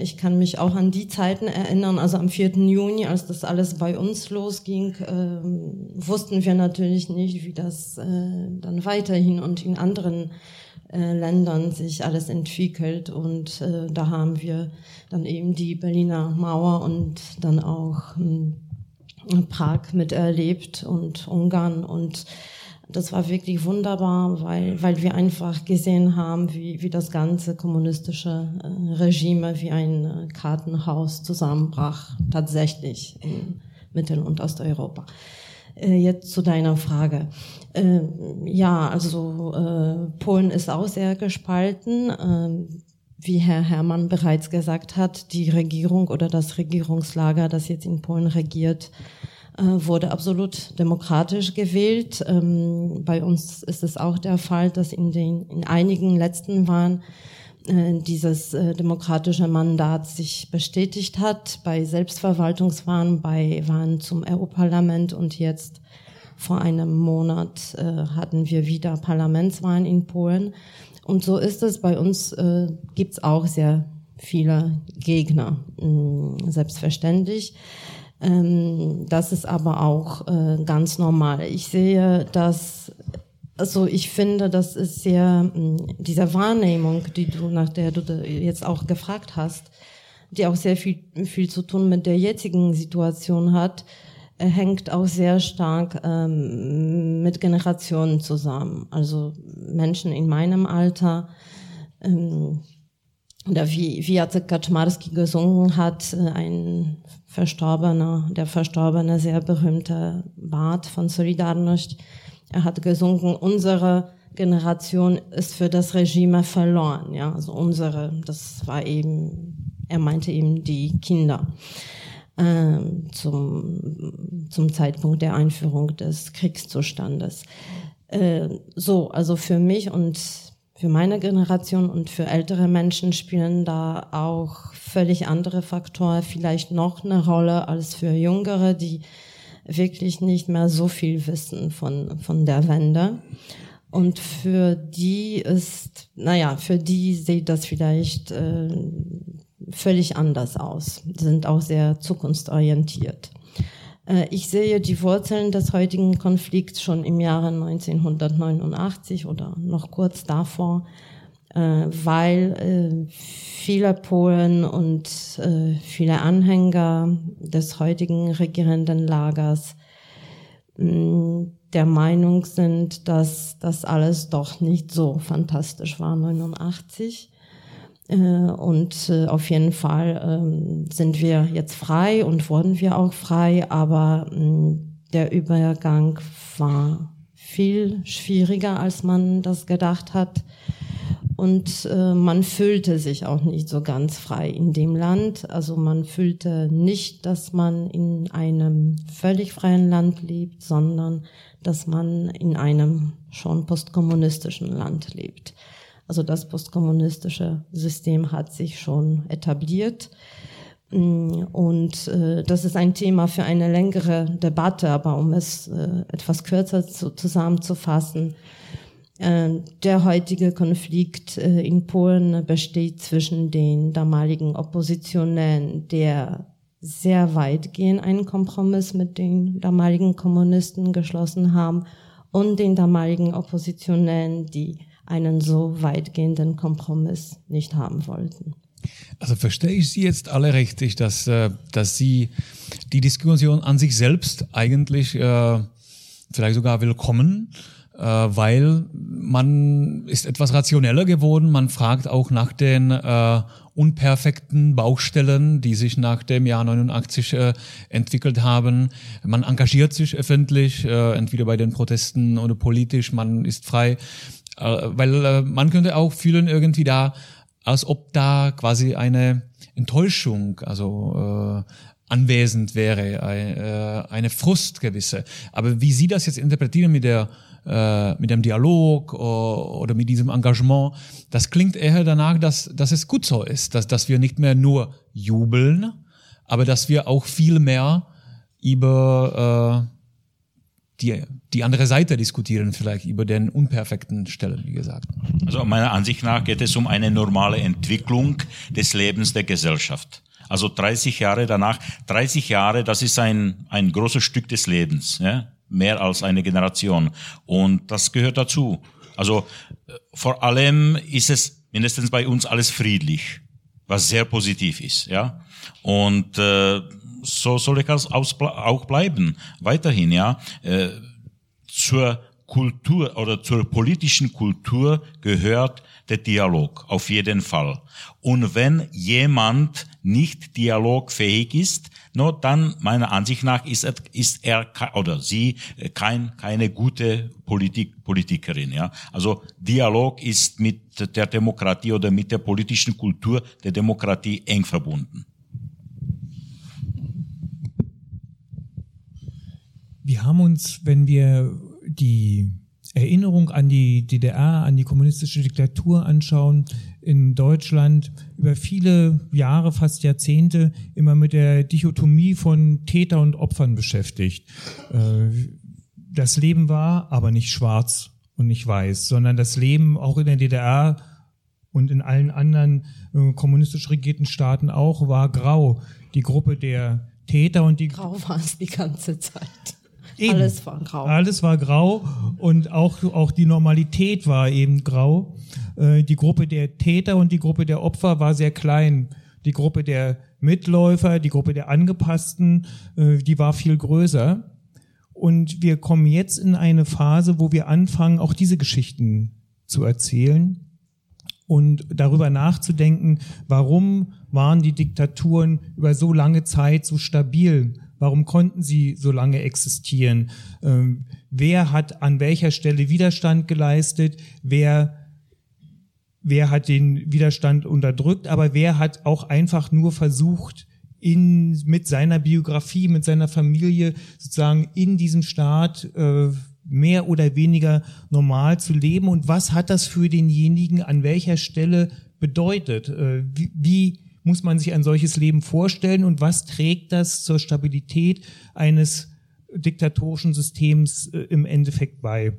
ich kann mich auch an die Zeiten erinnern, also am 4. Juni, als das alles bei uns losging, äh, wussten wir natürlich nicht, wie das äh, dann weiterhin und in anderen äh, Ländern sich alles entwickelt. Und äh, da haben wir dann eben die Berliner Mauer und dann auch hm, Prag miterlebt und Ungarn und das war wirklich wunderbar, weil, weil wir einfach gesehen haben, wie, wie das ganze kommunistische äh, Regime wie ein äh, Kartenhaus zusammenbrach, tatsächlich in Mittel- und Osteuropa. Äh, jetzt zu deiner Frage. Ja, also äh, Polen ist auch sehr gespalten. Äh, wie Herr Herrmann bereits gesagt hat, die Regierung oder das Regierungslager, das jetzt in Polen regiert, wurde absolut demokratisch gewählt. Ähm, bei uns ist es auch der Fall, dass in den in einigen letzten Wahlen äh, dieses äh, demokratische Mandat sich bestätigt hat, bei Selbstverwaltungswahlen, bei Wahlen zum Europaparlament und jetzt vor einem Monat hatten wir wieder Parlamentswahlen in Polen. Und so ist es. Bei uns äh, gibt es auch sehr viele Gegner, mm, selbstverständlich. Ähm, das ist aber auch äh, ganz normal. Ich sehe dass also ich finde, das ist sehr, hm, diese Wahrnehmung, die du, nach der du jetzt auch gefragt hast, die auch sehr viel, viel zu tun mit der jetzigen Situation hat, äh, hängt auch sehr stark ähm, mit Generationen zusammen. Also Menschen in meinem Alter, ähm, oder wie, wie Jacek Kaczmarski gesungen hat, äh, ein Verstorbener, der Verstorbene, sehr berühmte Bart von Solidarność. Er hat gesungen, unsere Generation ist für das Regime verloren. Ja, also unsere, das war eben, er meinte eben die Kinder äh, zum, zum Zeitpunkt der Einführung des Kriegszustandes. Äh, so, also für mich und für meine Generation und für ältere Menschen spielen da auch völlig andere Faktoren vielleicht noch eine Rolle als für Jüngere, die wirklich nicht mehr so viel wissen von, von der Wende. Und für die ist, naja, für die sieht das vielleicht äh, völlig anders aus, sind auch sehr zukunftsorientiert. Äh, ich sehe die Wurzeln des heutigen Konflikts schon im Jahre 1989 oder noch kurz davor weil äh, viele Polen und äh, viele Anhänger des heutigen regierenden Lagers mm, der Meinung sind, dass das alles doch nicht so fantastisch war 89. Äh, und äh, auf jeden Fall ähm, sind wir jetzt frei und wurden wir auch frei, aber mm, der Übergang war viel schwieriger, als man das gedacht hat. Und äh, man fühlte sich auch nicht so ganz frei in dem Land. Also man fühlte nicht, dass man in einem völlig freien Land lebt, sondern dass man in einem schon postkommunistischen Land lebt. Also das postkommunistische System hat sich schon etabliert. Mm, und äh, das ist ein Thema für eine längere Debatte, aber um es äh, etwas kürzer zu, zusammenzufassen, der heutige Konflikt äh, in Polen besteht zwischen den damaligen Oppositionellen, der sehr weitgehend einen Kompromiss mit den damaligen Kommunisten geschlossen haben, und den damaligen Oppositionellen, die einen so weitgehenden Kompromiss nicht haben wollten. Also verstehe ich Sie jetzt alle richtig, dass, äh, dass Sie die Diskussion an sich selbst eigentlich äh, vielleicht sogar willkommen, äh, weil man ist etwas rationeller geworden. Man fragt auch nach den äh, unperfekten Baustellen, die sich nach dem Jahr 89 äh, entwickelt haben. Man engagiert sich öffentlich, äh, entweder bei den Protesten oder politisch. Man ist frei, äh, weil äh, man könnte auch fühlen irgendwie da als ob da quasi eine Enttäuschung, also äh, anwesend wäre, äh, eine Frust gewisse. Aber wie Sie das jetzt interpretieren mit der äh, mit dem Dialog oder mit diesem Engagement, das klingt eher danach, dass, dass es gut so ist, dass, dass wir nicht mehr nur jubeln, aber dass wir auch viel mehr über äh, die, die andere Seite diskutieren, vielleicht über den unperfekten Stellen, wie gesagt. Also meiner Ansicht nach geht es um eine normale Entwicklung des Lebens der Gesellschaft. Also 30 Jahre danach, 30 Jahre, das ist ein, ein großes Stück des Lebens, ja? Mehr als eine Generation. Und das gehört dazu. Also äh, vor allem ist es mindestens bei uns alles friedlich, was sehr positiv ist, ja. Und äh, so soll es auch bleiben, weiterhin, ja. Äh, zur Kultur oder zur politischen Kultur gehört der Dialog, auf jeden Fall. Und wenn jemand nicht dialogfähig ist, no, dann meiner Ansicht nach ist er, ist er oder sie kein, keine gute Politik, Politikerin. Ja? Also Dialog ist mit der Demokratie oder mit der politischen Kultur der Demokratie eng verbunden. Wir haben uns, wenn wir die Erinnerung an die DDR, an die kommunistische Diktatur anschauen, in Deutschland über viele Jahre, fast Jahrzehnte immer mit der Dichotomie von Täter und Opfern beschäftigt. Äh, das Leben war aber nicht schwarz und nicht weiß, sondern das Leben auch in der DDR und in allen anderen äh, kommunistisch regierten Staaten auch war grau. Die Gruppe der Täter und die Grau war es die ganze Zeit. Eben. Alles war grau. Alles war grau und auch, auch die Normalität war eben grau. Äh, die Gruppe der Täter und die Gruppe der Opfer war sehr klein. Die Gruppe der Mitläufer, die Gruppe der Angepassten, äh, die war viel größer. Und wir kommen jetzt in eine Phase, wo wir anfangen, auch diese Geschichten zu erzählen und darüber nachzudenken, warum waren die Diktaturen über so lange Zeit so stabil? Warum konnten sie so lange existieren? Ähm, wer hat an welcher Stelle Widerstand geleistet? Wer wer hat den Widerstand unterdrückt, aber wer hat auch einfach nur versucht, in, mit seiner Biografie, mit seiner Familie sozusagen in diesem Staat äh, mehr oder weniger normal zu leben und was hat das für denjenigen an welcher Stelle bedeutet? Äh, wie, wie muss man sich ein solches Leben vorstellen und was trägt das zur Stabilität eines diktatorischen Systems äh, im Endeffekt bei?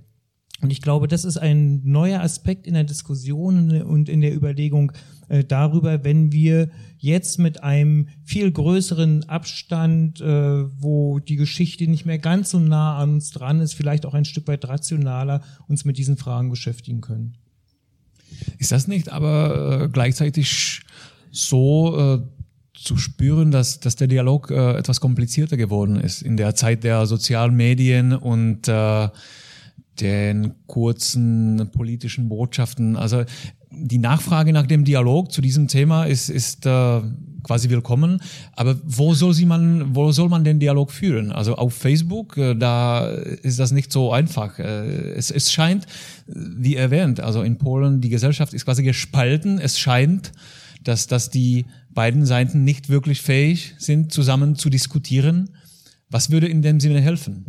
Und ich glaube, das ist ein neuer Aspekt in der Diskussion und in der Überlegung äh, darüber, wenn wir jetzt mit einem viel größeren Abstand, äh, wo die Geschichte nicht mehr ganz so nah an uns dran ist, vielleicht auch ein Stück weit rationaler uns mit diesen Fragen beschäftigen können. Ist das nicht aber äh, gleichzeitig so äh, zu spüren, dass, dass der Dialog äh, etwas komplizierter geworden ist in der Zeit der sozialen Medien und äh, den kurzen politischen Botschaften. Also die Nachfrage nach dem Dialog zu diesem Thema ist, ist äh, quasi willkommen. Aber wo soll sie man, wo soll man den Dialog führen? Also auf Facebook, äh, da ist das nicht so einfach. Äh, es, es scheint, wie erwähnt, also in Polen die Gesellschaft ist quasi gespalten. Es scheint, dass, dass die beiden Seiten nicht wirklich fähig sind, zusammen zu diskutieren. Was würde in dem Sinne helfen?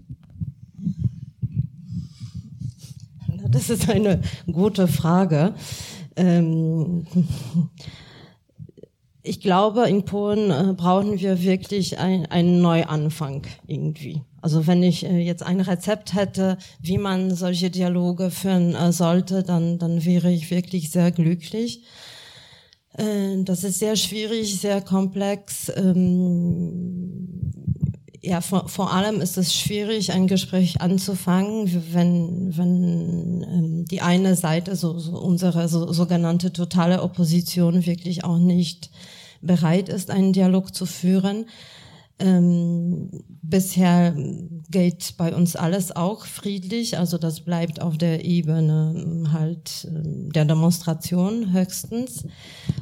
Das ist eine gute Frage. Ähm, ich glaube, in Polen äh, brauchen wir wirklich ein, einen Neuanfang irgendwie. Also wenn ich äh, jetzt ein Rezept hätte, wie man solche Dialoge führen äh, sollte, dann, dann wäre ich wirklich sehr glücklich. Äh, das ist sehr schwierig, sehr komplex. Ähm, ja, vor, vor allem ist es schwierig, ein Gespräch anzufangen, wenn, wenn ähm, die eine Seite, so, so unsere so, sogenannte totale Opposition, wirklich auch nicht bereit ist, einen Dialog zu führen. Ähm, bisher geht bei uns alles auch friedlich, also das bleibt auf der Ebene ähm, halt ähm, der Demonstration höchstens.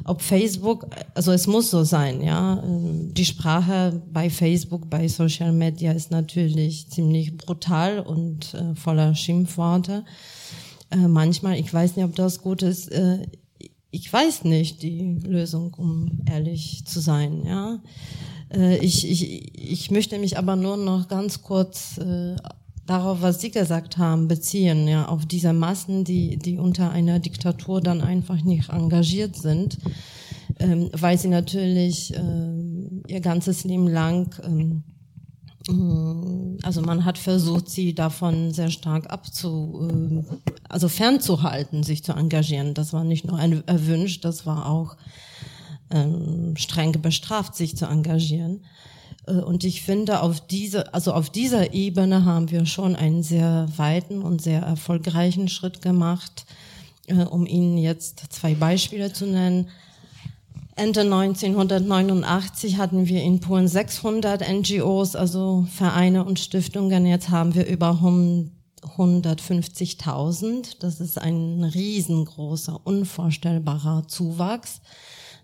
Ob Facebook, also es muss so sein, ja. Ähm, die Sprache bei Facebook, bei Social Media ist natürlich ziemlich brutal und äh, voller Schimpfworte. Äh, manchmal, ich weiß nicht, ob das gut ist, äh, ich weiß nicht die Lösung, um ehrlich zu sein, ja. Äh, ich, ich, ich möchte mich aber nur noch ganz kurz äh, darauf, was Sie gesagt haben, beziehen, ja, auf diese Massen, die, die unter einer Diktatur dann einfach nicht engagiert sind, ähm, weil sie natürlich äh, ihr ganzes Leben lang ähm, äh, also man hat versucht, sie davon sehr stark abzu, äh, also fernzuhalten, sich zu engagieren. Das war nicht nur erwünscht, das war auch ähm, streng bestraft, sich zu engagieren. Äh, und ich finde, auf diese, also auf dieser Ebene haben wir schon einen sehr weiten und sehr erfolgreichen Schritt gemacht, äh, um Ihnen jetzt zwei Beispiele zu nennen. Ende 1989 hatten wir in Polen 600 NGOs, also Vereine und Stiftungen. Jetzt haben wir über 150.000. Das ist ein riesengroßer, unvorstellbarer Zuwachs.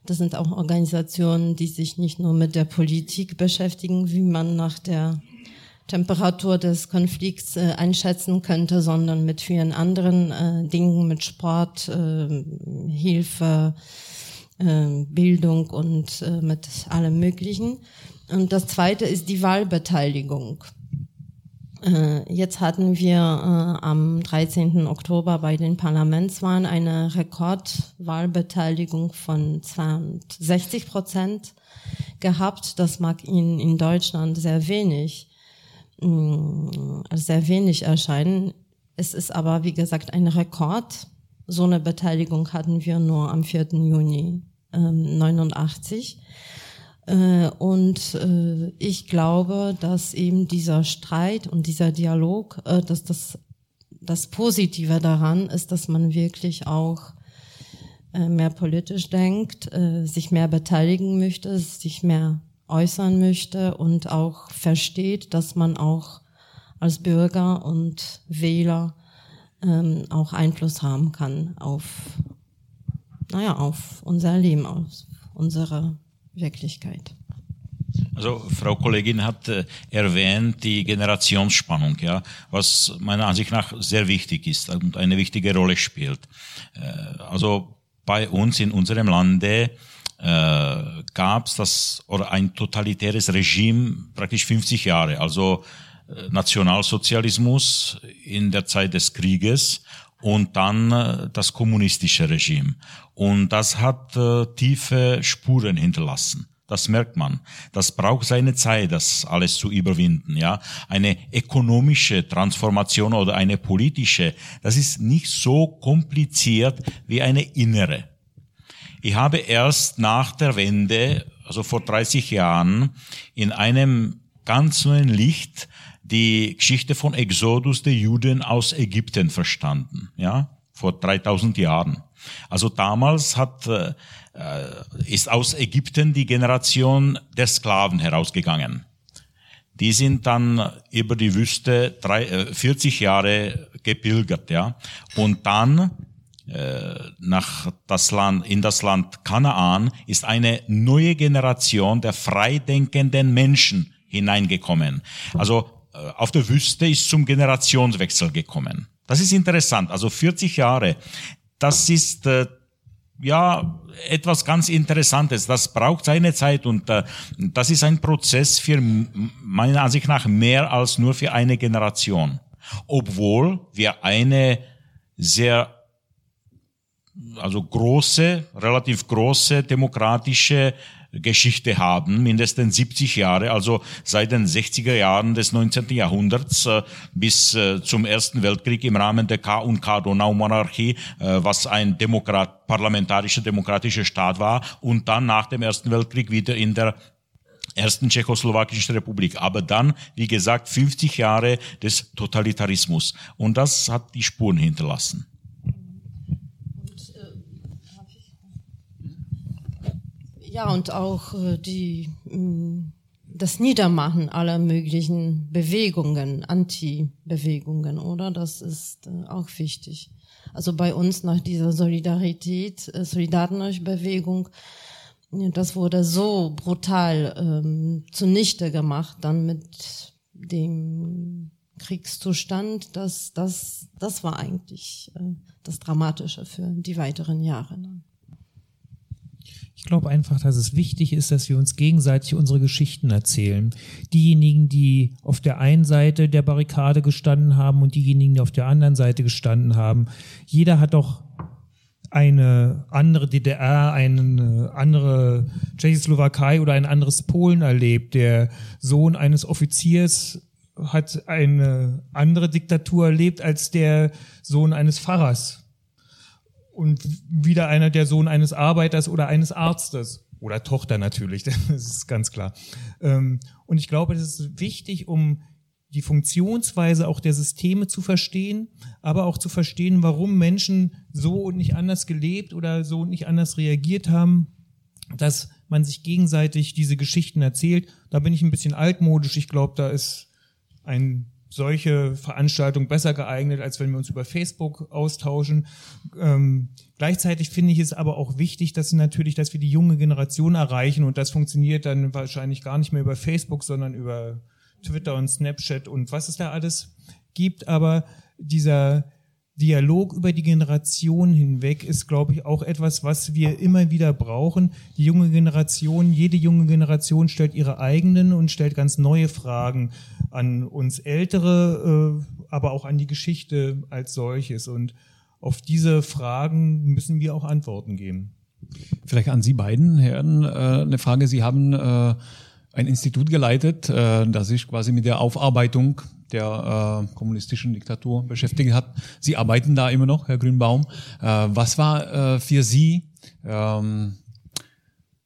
Das sind auch Organisationen, die sich nicht nur mit der Politik beschäftigen, wie man nach der Temperatur des Konflikts äh, einschätzen könnte, sondern mit vielen anderen äh, Dingen, mit Sport, äh, Hilfe, äh, Bildung und äh, mit allem Möglichen. Und das Zweite ist die Wahlbeteiligung. Äh, jetzt hatten wir äh, am 13. Oktober bei den Parlamentswahlen eine Rekordwahlbeteiligung von 62 Prozent gehabt. Das mag Ihnen in Deutschland sehr wenig, mm, sehr wenig erscheinen. Es ist aber, wie gesagt, ein Rekord. So eine Beteiligung hatten wir nur am 4. Juni ähm, 89. Äh, und äh, ich glaube, dass eben dieser Streit und dieser Dialog, äh, dass das, das Positive daran ist, dass man wirklich auch mehr politisch denkt, sich mehr beteiligen möchte, sich mehr äußern möchte und auch versteht, dass man auch als Bürger und Wähler ähm, auch Einfluss haben kann auf, naja, auf unser Leben, auf unsere Wirklichkeit. Also Frau Kollegin hat äh, erwähnt die Generationsspannung, ja, was meiner Ansicht nach sehr wichtig ist und eine wichtige Rolle spielt. Äh, also bei uns in unserem Lande äh, gab es das oder ein totalitäres Regime praktisch 50 Jahre, also äh, Nationalsozialismus in der Zeit des Krieges und dann äh, das kommunistische Regime. Und das hat äh, tiefe Spuren hinterlassen. Das merkt man. Das braucht seine Zeit, das alles zu überwinden, ja. Eine ökonomische Transformation oder eine politische, das ist nicht so kompliziert wie eine innere. Ich habe erst nach der Wende, also vor 30 Jahren, in einem ganz neuen Licht die Geschichte von Exodus der Juden aus Ägypten verstanden, ja vor 3000 Jahren. Also damals hat, äh, ist aus Ägypten die Generation der Sklaven herausgegangen. Die sind dann über die Wüste drei, 40 Jahre gepilgert, ja. Und dann äh, nach das Land, in das Land Kanaan ist eine neue Generation der freidenkenden Menschen hineingekommen. Also äh, auf der Wüste ist zum Generationswechsel gekommen. Das ist interessant. Also 40 Jahre. Das ist äh, ja etwas ganz Interessantes. Das braucht seine Zeit und äh, das ist ein Prozess für meiner Ansicht nach mehr als nur für eine Generation. Obwohl wir eine sehr also große, relativ große demokratische Geschichte haben, mindestens 70 Jahre, also seit den 60er Jahren des 19. Jahrhunderts äh, bis äh, zum Ersten Weltkrieg im Rahmen der K und K Donaumonarchie, äh, was ein Demokrat, parlamentarischer demokratischer Staat war und dann nach dem Ersten Weltkrieg wieder in der ersten tschechoslowakischen Republik. Aber dann, wie gesagt, 50 Jahre des Totalitarismus. Und das hat die Spuren hinterlassen. Ja, und auch äh, die, mm, das Niedermachen aller möglichen Bewegungen, Anti-Bewegungen, oder? Das ist äh, auch wichtig. Also bei uns nach dieser Solidarität, äh, Solidarność-Bewegung, das wurde so brutal ähm, zunichte gemacht, dann mit dem Kriegszustand, dass das, das war eigentlich äh, das Dramatische für die weiteren Jahre. Ne? Ich glaube einfach, dass es wichtig ist, dass wir uns gegenseitig unsere Geschichten erzählen. Diejenigen, die auf der einen Seite der Barrikade gestanden haben und diejenigen, die auf der anderen Seite gestanden haben. Jeder hat doch eine andere DDR, eine andere Tschechoslowakei oder ein anderes Polen erlebt. Der Sohn eines Offiziers hat eine andere Diktatur erlebt als der Sohn eines Pfarrers und wieder einer der Sohn eines Arbeiters oder eines Arztes oder Tochter natürlich, das ist ganz klar. Ähm, und ich glaube, das ist wichtig, um die Funktionsweise auch der Systeme zu verstehen, aber auch zu verstehen, warum Menschen so und nicht anders gelebt oder so und nicht anders reagiert haben, dass man sich gegenseitig diese Geschichten erzählt. Da bin ich ein bisschen altmodisch. Ich glaube, da ist ein solche Veranstaltungen besser geeignet, als wenn wir uns über Facebook austauschen. Ähm, gleichzeitig finde ich es aber auch wichtig, dass natürlich, dass wir die junge Generation erreichen und das funktioniert dann wahrscheinlich gar nicht mehr über Facebook, sondern über Twitter und Snapchat und was es da alles gibt. Aber dieser Dialog über die Generation hinweg ist, glaube ich, auch etwas, was wir immer wieder brauchen. Die junge Generation, jede junge Generation stellt ihre eigenen und stellt ganz neue Fragen an uns Ältere, äh, aber auch an die Geschichte als solches. Und auf diese Fragen müssen wir auch Antworten geben. Vielleicht an Sie beiden, Herren, äh, eine Frage. Sie haben äh, ein Institut geleitet, das sich quasi mit der Aufarbeitung der äh, kommunistischen Diktatur beschäftigt hat. Sie arbeiten da immer noch, Herr Grünbaum. Äh, was war äh, für Sie ähm,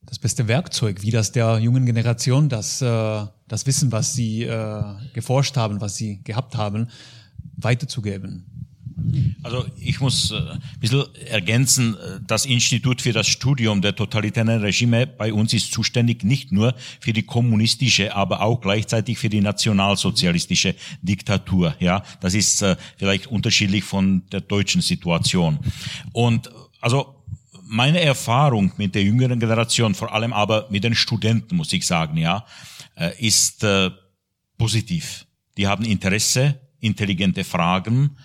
das beste Werkzeug, wie das der jungen Generation das, äh, das Wissen, was Sie äh, geforscht haben, was Sie gehabt haben, weiterzugeben? Also ich muss äh, ein bisschen ergänzen, äh, das Institut für das Studium der totalitären Regime bei uns ist zuständig nicht nur für die kommunistische, aber auch gleichzeitig für die nationalsozialistische Diktatur. Ja, das ist äh, vielleicht unterschiedlich von der deutschen Situation. Und also meine Erfahrung mit der jüngeren Generation, vor allem aber mit den Studenten, muss ich sagen, ja, ist positiv. Die haben Interesse, intelligente Fragen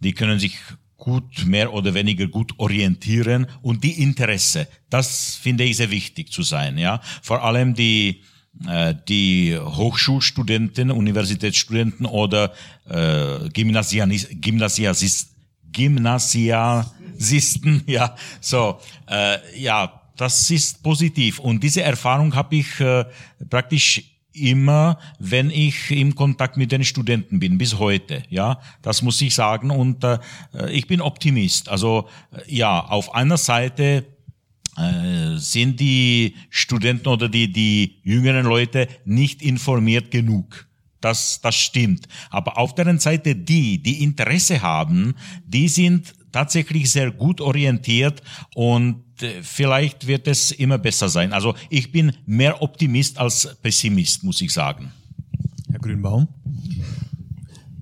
die können sich gut, mehr oder weniger gut orientieren und die Interesse, das finde ich sehr wichtig zu sein, ja. Vor allem die, äh, die Hochschulstudenten, Universitätsstudenten oder äh, Gymnasianis, Gymnasiasisten, Gymnasiasisten, ja, so, äh, ja, das ist positiv und diese Erfahrung habe ich äh, praktisch immer, wenn ich im Kontakt mit den Studenten bin, bis heute, ja, das muss ich sagen und äh, ich bin Optimist. Also äh, ja, auf einer Seite äh, sind die Studenten oder die, die jüngeren Leute nicht informiert genug. Das, das stimmt. Aber auf der anderen Seite die, die Interesse haben, die sind tatsächlich sehr gut orientiert und äh, vielleicht wird es immer besser sein. Also ich bin mehr Optimist als Pessimist, muss ich sagen. Herr Grünbaum?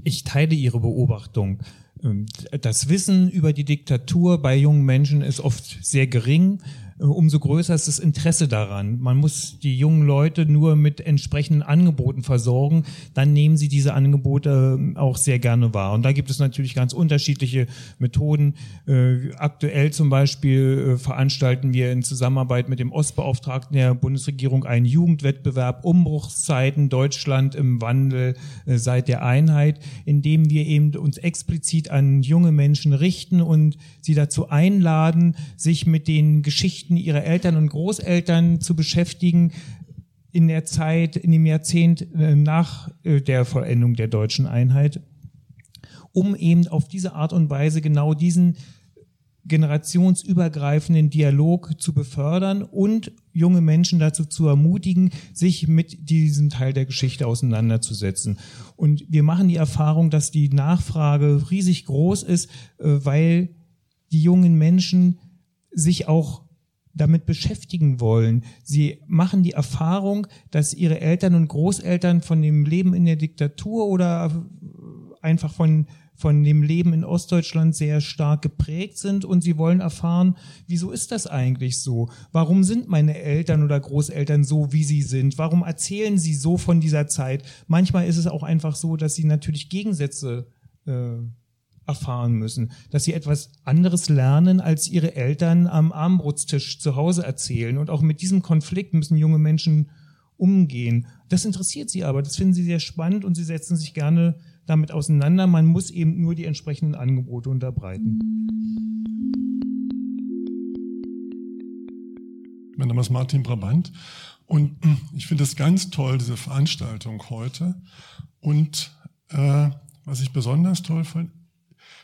Ich teile Ihre Beobachtung. Ähm, das Wissen über die Diktatur bei jungen Menschen ist oft sehr gering. Äh, umso größer ist das Interesse daran. Man muss die jungen Leute nur mit entsprechenden Angeboten versorgen, dann nehmen sie diese Angebote ähm, auch sehr gerne wahr. Und da gibt es natürlich ganz unterschiedliche Methoden. Äh, aktuell zum Beispiel äh, veranstalten wir in Zusammenarbeit mit dem Ostbeauftragten der Bundesregierung einen Jugendwettbewerb Umbruchszeiten Deutschland im Wandel seit der Einheit, in dem wir eben uns explizit an junge Menschen richten und sie dazu einladen, sich mit den Geschichten Geschichten ihrer Eltern und Großeltern zu beschäftigen in der Zeit, in dem Jahrzehnt äh, nach äh, der Vollendung der deutschen Einheit, um eben auf diese Art und Weise genau diesen generationsübergreifenden Dialog zu befördern und junge Menschen dazu zu ermutigen, sich mit diesem Teil der Geschichte auseinanderzusetzen. Und wir machen die Erfahrung, dass die Nachfrage riesig groß ist, äh, weil die jungen Menschen sich auch damit beschäftigen wollen. Sie machen die Erfahrung, dass ihre Eltern und Großeltern von dem Leben in der Diktatur oder einfach von von dem Leben in Ostdeutschland sehr stark geprägt sind und sie wollen erfahren, wieso ist das eigentlich so? Warum sind meine Eltern oder Großeltern so, wie sie sind? Warum erzählen sie so von dieser Zeit? Manchmal ist es auch einfach so, dass sie natürlich Gegensätze äh, erfahren müssen, dass sie etwas anderes lernen, als ihre Eltern am Armbrutstisch zu Hause erzählen. Und auch mit diesem Konflikt müssen junge Menschen umgehen. Das interessiert sie aber, das finden sie sehr spannend und sie setzen sich gerne damit auseinander. Man muss eben nur die entsprechenden Angebote unterbreiten. Mein Name ist Martin Brabant und ich finde es ganz toll, diese Veranstaltung heute. Und äh, was ich besonders toll fand,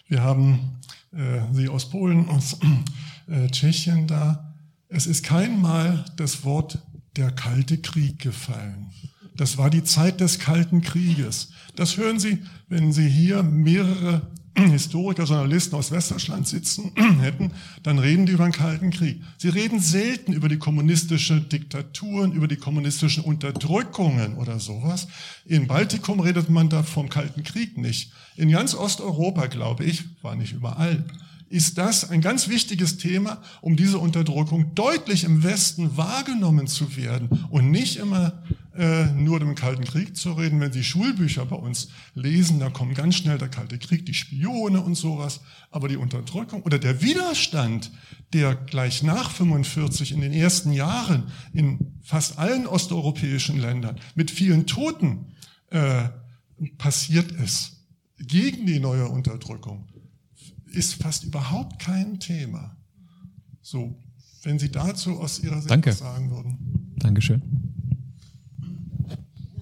wir haben äh, sie aus Polen, aus äh, Tschechien da. Es ist kein Mal das Wort der Kalte Krieg gefallen. Das war die Zeit des Kalten Krieges. Das hören Sie, wenn Sie hier mehrere Historiker, Journalisten aus Westdeutschland sitzen hätten, dann reden die über den Kalten Krieg. Sie reden selten über die kommunistische Diktaturen, über die kommunistischen Unterdrückungen oder sowas. In Baltikum redet man da vom Kalten Krieg nicht. In ganz Osteuropa, glaube ich, war nicht überall, ist das ein ganz wichtiges Thema, um diese Unterdrückung deutlich im Westen wahrgenommen zu werden und nicht immer äh, nur dem Kalten Krieg zu reden. Wenn Sie Schulbücher bei uns lesen, da kommt ganz schnell der Kalte Krieg, die Spione und sowas. Aber die Unterdrückung oder der Widerstand, der gleich nach 45 in den ersten Jahren in fast allen osteuropäischen Ländern mit vielen Toten äh, passiert ist, gegen die neue Unterdrückung, ist fast überhaupt kein Thema. So, wenn Sie dazu aus Ihrer Sicht Danke. was sagen würden. Dankeschön.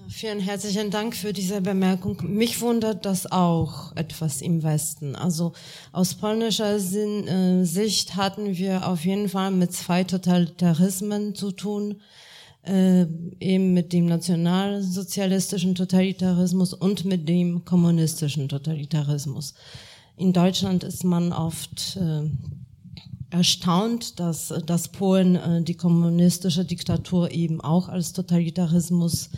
Vielen herzlichen Dank für diese Bemerkung. Mich wundert das auch etwas im Westen. Also aus polnischer Sinn, äh, Sicht hatten wir auf jeden Fall mit zwei Totalitarismen zu tun, äh, eben mit dem nationalsozialistischen Totalitarismus und mit dem kommunistischen Totalitarismus. In Deutschland ist man oft äh, erstaunt, dass, dass Polen äh, die kommunistische Diktatur eben auch als Totalitarismus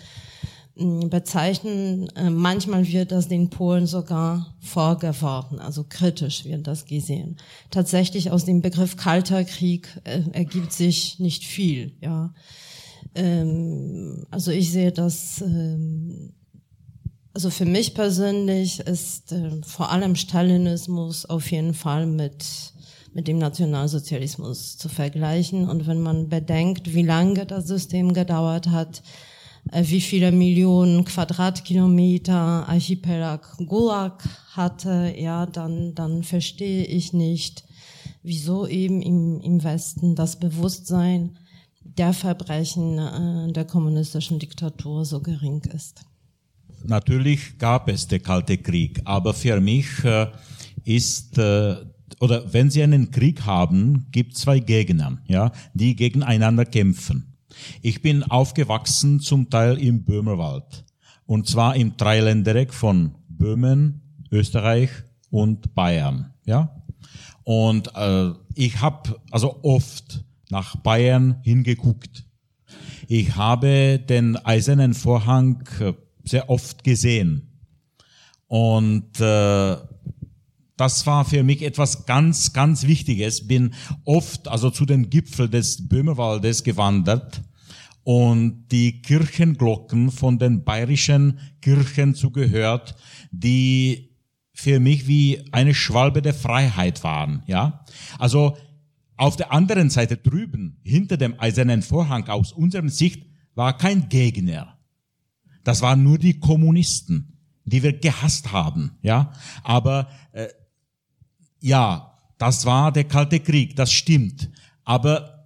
bezeichnen. Äh, manchmal wird das den Polen sogar vorgeworfen, also kritisch wird das gesehen. Tatsächlich aus dem Begriff Kalter Krieg äh, ergibt sich nicht viel. Ja, ähm, also ich sehe das. Ähm, also für mich persönlich ist äh, vor allem Stalinismus auf jeden Fall mit mit dem Nationalsozialismus zu vergleichen. Und wenn man bedenkt, wie lange das System gedauert hat, äh, wie viele Millionen Quadratkilometer Archipelag Gulag hatte, ja, dann, dann verstehe ich nicht, wieso eben im, im Westen das Bewusstsein der Verbrechen äh, der kommunistischen Diktatur so gering ist. Natürlich gab es den Kalte Krieg, aber für mich äh, ist äh, oder wenn Sie einen Krieg haben, gibt zwei Gegner, ja, die gegeneinander kämpfen. Ich bin aufgewachsen zum Teil im Böhmerwald. Und zwar im Dreiländereck von Böhmen, Österreich und Bayern. Ja? Und äh, ich habe also oft nach Bayern hingeguckt. Ich habe den eisernen Vorhang äh, sehr oft gesehen. Und äh, das war für mich etwas ganz, ganz Wichtiges. Bin oft also zu den Gipfel des Böhmerwaldes gewandert und die Kirchenglocken von den bayerischen Kirchen zugehört, die für mich wie eine Schwalbe der Freiheit waren, ja. Also auf der anderen Seite drüben, hinter dem eisernen Vorhang aus unserer Sicht, war kein Gegner. Das waren nur die Kommunisten, die wir gehasst haben, ja. Aber äh, ja, das war der Kalte Krieg, das stimmt. Aber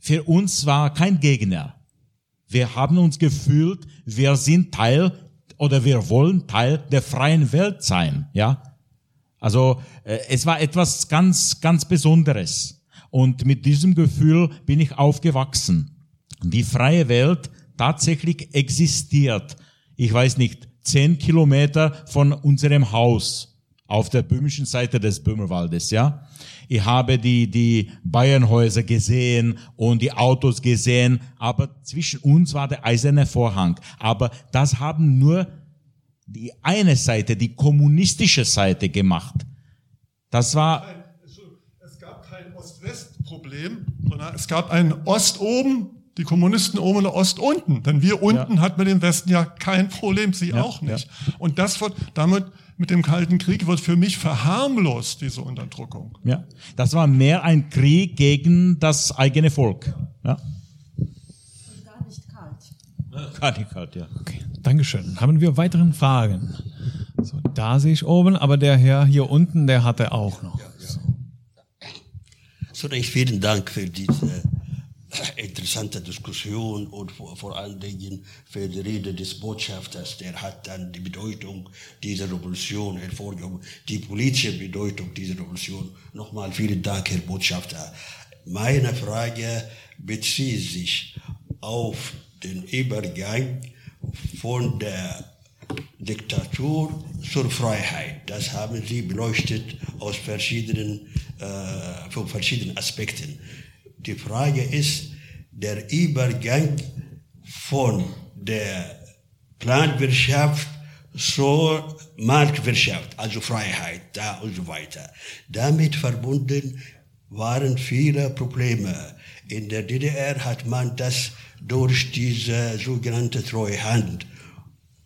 für uns war kein Gegner. Wir haben uns gefühlt, wir sind Teil oder wir wollen Teil der freien Welt sein, ja. Also äh, es war etwas ganz, ganz Besonderes. Und mit diesem Gefühl bin ich aufgewachsen. Die freie Welt tatsächlich existiert. Ich weiß nicht, zehn Kilometer von unserem Haus auf der böhmischen Seite des Böhmerwaldes, ja. Ich habe die, die Bayernhäuser gesehen und die Autos gesehen, aber zwischen uns war der eiserne Vorhang. Aber das haben nur die eine Seite, die kommunistische Seite gemacht. Das war. Es gab kein Ost-West-Problem, sondern es gab ein Ost oben, die Kommunisten oben und Ost unten. Denn wir unten ja. hatten mit dem Westen ja kein Problem, sie ja, auch nicht. Ja. Und das wird damit mit dem Kalten Krieg wird für mich verharmlost, diese Unterdrückung. Ja, das war mehr ein Krieg gegen das eigene Volk. Ja. Gar nicht kalt. Gar nicht kalt, ja. Okay, Dankeschön. Haben wir weiteren Fragen? So, da sehe ich oben, aber der Herr hier unten, der hatte auch noch. So. Zunächst vielen Dank für diese interessante Diskussion und vor, vor allen Dingen für die Rede des Botschafters, der hat dann die Bedeutung dieser Revolution hervorgehoben, die politische Bedeutung dieser Revolution. Nochmal vielen Dank, Herr Botschafter. Meine Frage bezieht sich auf den Übergang von der Diktatur zur Freiheit. Das haben Sie beleuchtet aus verschiedenen, äh, von verschiedenen Aspekten. Die Frage ist der Übergang von der Planwirtschaft zur Marktwirtschaft, also Freiheit, da und so weiter. Damit verbunden waren viele Probleme. In der DDR hat man das durch diese sogenannte Treuhand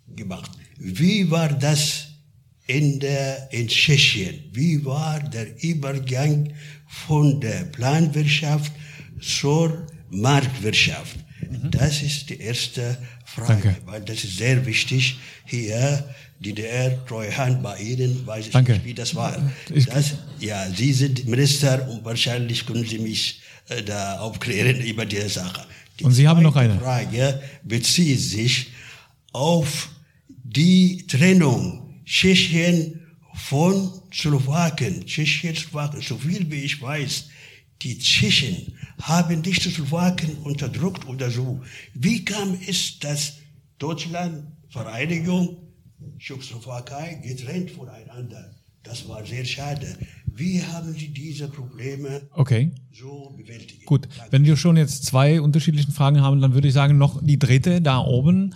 gemacht. Wie war das in, der, in Tschechien? Wie war der Übergang von der Planwirtschaft zur Marktwirtschaft? Mhm. Das ist die erste Frage, Danke. weil das ist sehr wichtig. Hier, DDR, Treuhand bei Ihnen, weiß ich Danke. nicht, wie das war. Das, ja, Sie sind Minister und wahrscheinlich können Sie mich äh, da aufklären über diese Sache. Die und Sie haben noch eine Frage bezieht sich auf die Trennung Tschechien von Slowaken. Tschechien, Slowaken, so viel wie ich weiß, die Tschechen haben nicht die Slowaken unterdrückt oder so. Wie kam es, dass Deutschland, Vereinigung, Tschechoslowakei getrennt voneinander? Das war sehr schade. Wie haben Sie diese Probleme okay. so bewältigt? Gut, wenn wir schon jetzt zwei unterschiedliche Fragen haben, dann würde ich sagen, noch die dritte da oben.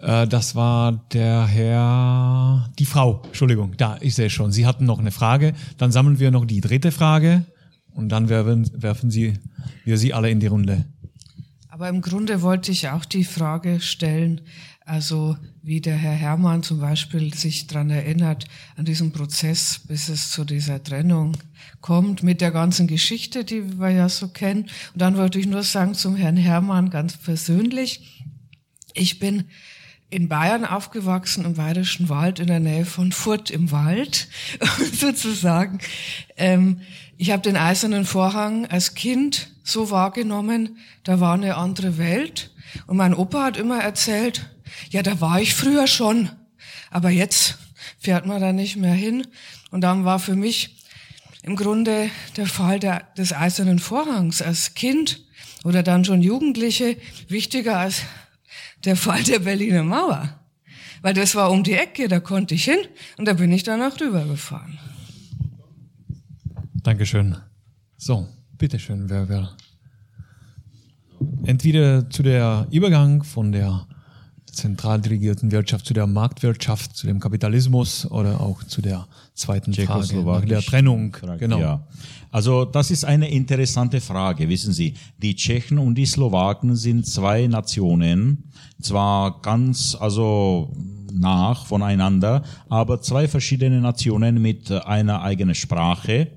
Äh, das war der Herr, die Frau, Entschuldigung, da, ich sehe schon. Sie hatten noch eine Frage. Dann sammeln wir noch die dritte Frage und dann werfen, werfen Sie, wir Sie alle in die Runde. Aber im Grunde wollte ich auch die Frage stellen, also wie der Herr Hermann zum Beispiel sich dran erinnert, an diesen Prozess, bis es zu dieser Trennung kommt, mit der ganzen Geschichte, die wir ja so kennen. Und dann wollte ich nur sagen zum Herrn Hermann ganz persönlich, ich bin in Bayern aufgewachsen, im Bayerischen Wald, in der Nähe von Furt im Wald, sozusagen. Ähm, ich habe den Eisernen Vorhang als Kind so wahrgenommen, da war eine andere Welt. Und mein Opa hat immer erzählt, ja, da war ich früher schon, aber jetzt fährt man da nicht mehr hin. Und dann war für mich im Grunde der Fall der, des Eisernen Vorhangs als Kind oder dann schon Jugendliche wichtiger als der Fall der Berliner Mauer. Weil das war um die Ecke, da konnte ich hin und da bin ich dann auch rübergefahren. Dankeschön. So, bitteschön, wer, wer. Entweder zu der Übergang von der zentral dirigierten Wirtschaft zu der Marktwirtschaft, zu dem Kapitalismus oder auch zu der zweiten Frage, nach der Trennung. Genau. Ja. Also das ist eine interessante Frage. Wissen Sie, die Tschechen und die Slowaken sind zwei Nationen, zwar ganz also nach voneinander, aber zwei verschiedene Nationen mit einer eigenen Sprache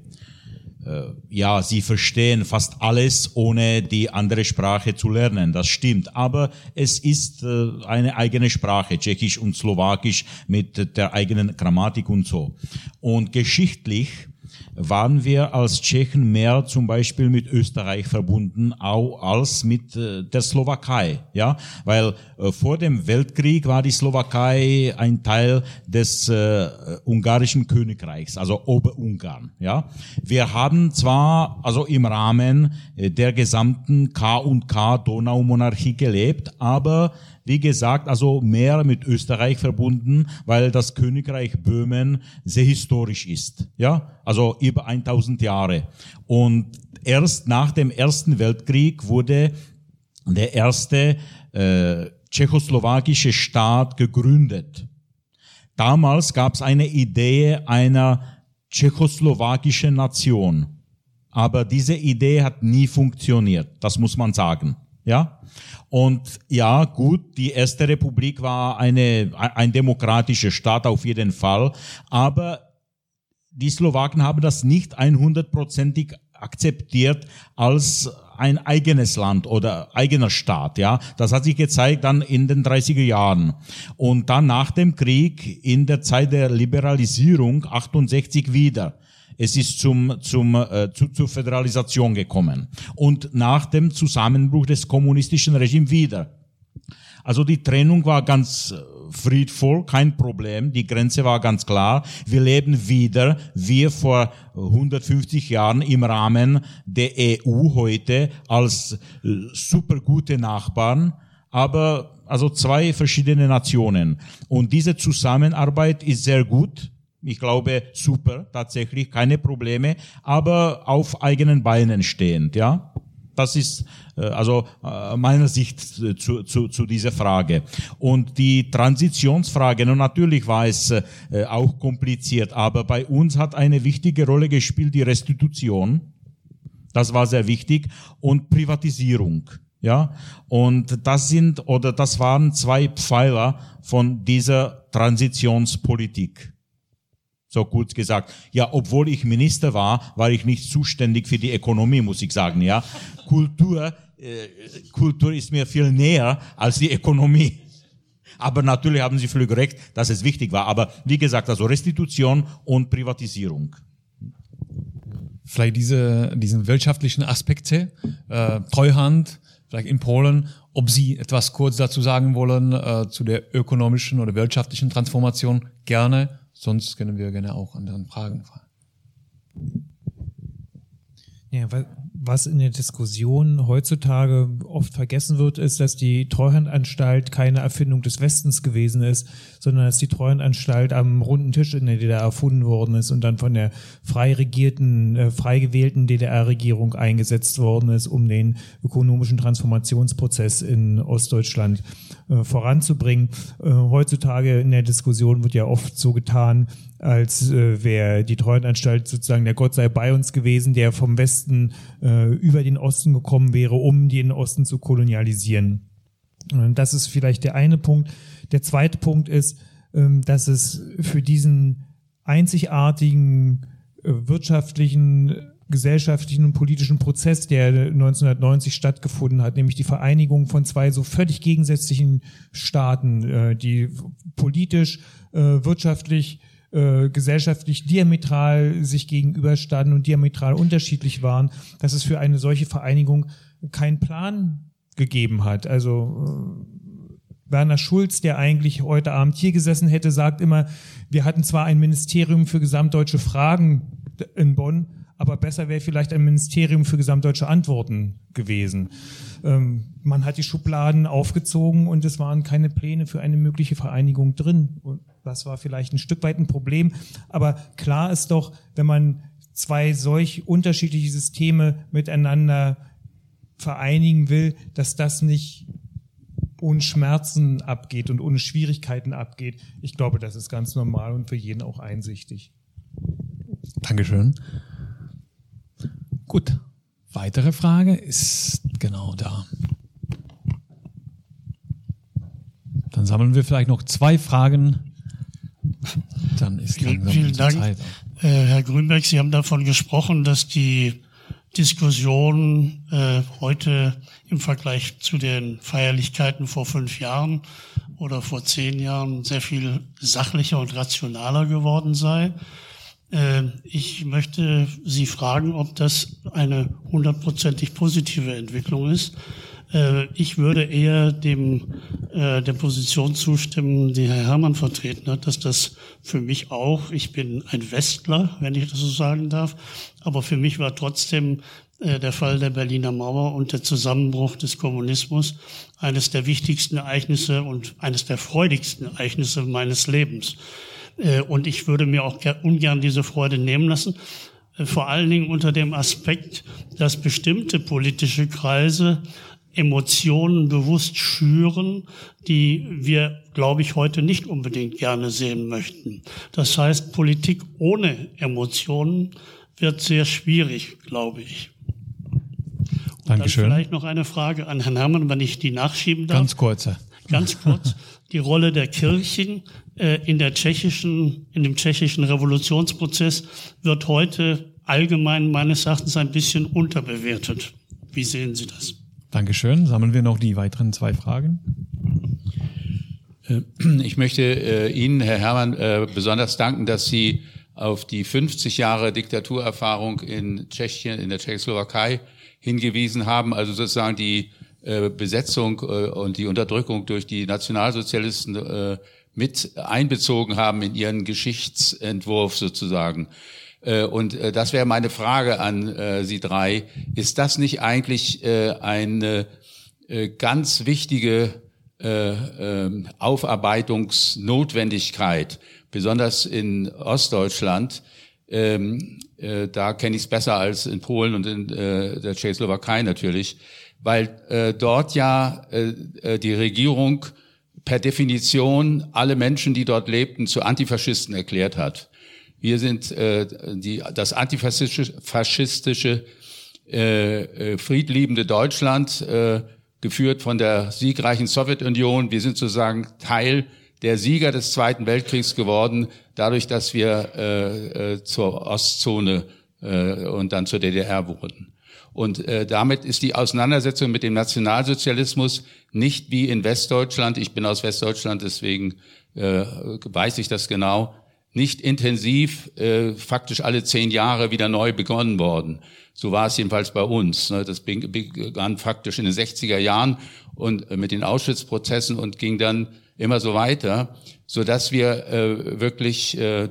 ja, sie verstehen fast alles, ohne die andere Sprache zu lernen. Das stimmt. Aber es ist äh, eine eigene Sprache, Tschechisch und Slowakisch mit der eigenen Grammatik und so. Und geschichtlich waren wir als Tschechen mehr zum Beispiel mit Österreich verbunden auch als mit äh, der Slowakei, ja, weil äh, vor dem Weltkrieg war die Slowakei ein Teil des äh, ungarischen Königreichs, also Oberungarn, ja. Wir haben zwar also im Rahmen äh, der gesamten K und K Donaumonarchie gelebt, aber wie gesagt, also mehr mit Österreich verbunden, weil das Königreich Böhmen sehr historisch ist. Ja, also über 1000 Jahre. Und erst nach dem Ersten Weltkrieg wurde der erste äh, tschechoslowakische Staat gegründet. Damals gab es eine Idee einer tschechoslowakischen Nation. Aber diese Idee hat nie funktioniert. Das muss man sagen. Ja? Und ja, gut, die erste Republik war eine, ein demokratischer Staat auf jeden Fall, aber die Slowaken haben das nicht 100%ig akzeptiert als ein eigenes Land oder eigener Staat, ja. Das hat sich gezeigt dann in den 30er Jahren. Und dann nach dem Krieg, in der Zeit der Liberalisierung, 68 wieder. Es ist zum, zum, äh, zu, zur Föderalisation gekommen. Und nach dem Zusammenbruch des kommunistischen Regimes wieder. Also die Trennung war ganz äh, friedvoll, kein Problem. Die Grenze war ganz klar. Wir leben wieder, wir vor 150 Jahren im Rahmen der EU heute als äh, super gute Nachbarn. Aber also zwei verschiedene Nationen. Und diese Zusammenarbeit ist sehr gut. Ich glaube, super, tatsächlich, keine Probleme, aber auf eigenen Beinen stehend, ja. Das ist äh, also äh, meiner Sicht zu, zu, zu dieser Frage. Und die Transitionsfrage, nun natürlich war es äh, auch kompliziert, aber bei uns hat eine wichtige Rolle gespielt die Restitution. Das war sehr wichtig und Privatisierung. Ja, und das sind oder das waren zwei Pfeiler von dieser Transitionspolitik so kurz gesagt. Ja, obwohl ich Minister war, war ich nicht zuständig für die Ökonomie, muss ich sagen. Ja, Kultur, äh, Kultur ist mir viel näher als die Ökonomie. Aber natürlich haben Sie völlig recht, dass es wichtig war. Aber wie gesagt, also Restitution und Privatisierung. Vielleicht diese, diesen wirtschaftlichen Aspekte, äh, Treuhand, vielleicht in Polen, ob Sie etwas kurz dazu sagen wollen äh, zu der ökonomischen oder wirtschaftlichen Transformation, gerne. Sonst können wir gerne auch anderen Fragen fragen. Ja, was in der Diskussion heutzutage oft vergessen wird, ist, dass die Treuhandanstalt keine Erfindung des Westens gewesen ist, sondern dass die Treuhandanstalt am runden Tisch in der DDR erfunden worden ist und dann von der frei regierten, äh, frei gewählten DDR-Regierung eingesetzt worden ist, um den ökonomischen Transformationsprozess in Ostdeutschland äh, voranzubringen. Äh, heutzutage in der Diskussion wird ja oft so getan, als äh, wäre die Treuhandanstalt sozusagen der Gott sei bei uns gewesen, der vom Westen äh, über den Osten gekommen wäre, um den Osten zu kolonialisieren. Und das ist vielleicht der eine Punkt. Der zweite Punkt ist, ähm, dass es für diesen einzigartigen äh, wirtschaftlichen gesellschaftlichen und politischen Prozess, der 1990 stattgefunden hat, nämlich die Vereinigung von zwei so völlig gegensätzlichen Staaten, äh, die politisch, äh, wirtschaftlich äh, gesellschaftlich diametral sich gegenüberstanden und diametral unterschiedlich waren, dass es für eine solche Vereinigung keinen Plan gegeben hat. Also äh, Werner Schulz, der eigentlich heute Abend hier gesessen hätte, sagt immer, wir hatten zwar ein Ministerium für gesamtdeutsche Fragen in Bonn, aber besser wäre vielleicht ein Ministerium für gesamtdeutsche Antworten gewesen. Ähm, man hat die Schubladen aufgezogen und es waren keine Pläne für eine mögliche Vereinigung drin. Und das war vielleicht ein Stück weit ein Problem. Aber klar ist doch, wenn man zwei solch unterschiedliche Systeme miteinander vereinigen will, dass das nicht ohne Schmerzen abgeht und ohne Schwierigkeiten abgeht. Ich glaube, das ist ganz normal und für jeden auch einsichtig. Dankeschön. Gut. Weitere Frage ist genau da. Dann sammeln wir vielleicht noch zwei Fragen. Dann ist vielen, vielen Dank. Zeit. Äh, Herr Grünberg, Sie haben davon gesprochen, dass die Diskussion äh, heute im Vergleich zu den Feierlichkeiten vor fünf Jahren oder vor zehn Jahren sehr viel sachlicher und rationaler geworden sei. Äh, ich möchte Sie fragen, ob das eine hundertprozentig positive Entwicklung ist. Äh, ich würde eher dem, äh, der Position zustimmen, die Herr Herrmann vertreten hat, dass das für mich auch, ich bin ein Westler, wenn ich das so sagen darf, aber für mich war trotzdem äh, der Fall der Berliner Mauer und der Zusammenbruch des Kommunismus eines der wichtigsten Ereignisse und eines der freudigsten Ereignisse meines Lebens. Äh, und ich würde mir auch ungern diese Freude nehmen lassen, äh, vor allen Dingen unter dem Aspekt, dass bestimmte politische Kreise Emotionen bewusst schüren, die wir, glaube ich, heute nicht unbedingt gerne sehen möchten. Das heißt, Politik ohne Emotionen wird sehr schwierig, glaube ich. Und Dankeschön. Dann vielleicht noch eine Frage an Herrn Herrmann, wenn ich die nachschieben darf. Ganz kurze. Ganz kurz. Die Rolle der Kirchen äh, in der tschechischen, in dem tschechischen Revolutionsprozess wird heute allgemein meines Erachtens ein bisschen unterbewertet. Wie sehen Sie das? Dankeschön. Sammeln wir noch die weiteren zwei Fragen. Äh, ich möchte äh, Ihnen, Herr Herrmann, äh, besonders danken, dass Sie auf die 50 Jahre Diktaturerfahrung in Tschechien, in der Tschechoslowakei hingewiesen haben, also sozusagen die Besetzung und die Unterdrückung durch die Nationalsozialisten mit einbezogen haben in ihren Geschichtsentwurf sozusagen. Äh, und äh, das wäre meine Frage an äh, Sie drei. Ist das nicht eigentlich eine ganz wichtige ähm, Aufarbeitungsnotwendigkeit, besonders in Ostdeutschland? Ähm, da kenne ich es besser als in Polen und in der Tschechoslowakei natürlich, weil dort ja die Regierung per Definition alle Menschen, die dort lebten, zu Antifaschisten erklärt hat. Wir sind äh, die, das antifaschistische faschistische, äh, äh, friedliebende Deutschland, äh, geführt von der siegreichen Sowjetunion. Wir sind sozusagen Teil der Sieger des Zweiten Weltkriegs geworden, dadurch, dass wir äh, äh, zur Ostzone äh, und dann zur DDR wurden. Und äh, damit ist die Auseinandersetzung mit dem Nationalsozialismus nicht wie in Westdeutschland, ich bin aus Westdeutschland, deswegen äh, weiß ich das genau, nicht intensiv, äh, faktisch alle zehn Jahre wieder neu begonnen worden. So war es jedenfalls bei uns. Ne? Das begann faktisch in den 60er Jahren und äh, mit den Auschwitz-Prozessen und ging dann immer so weiter, so dass wir äh, wirklich äh,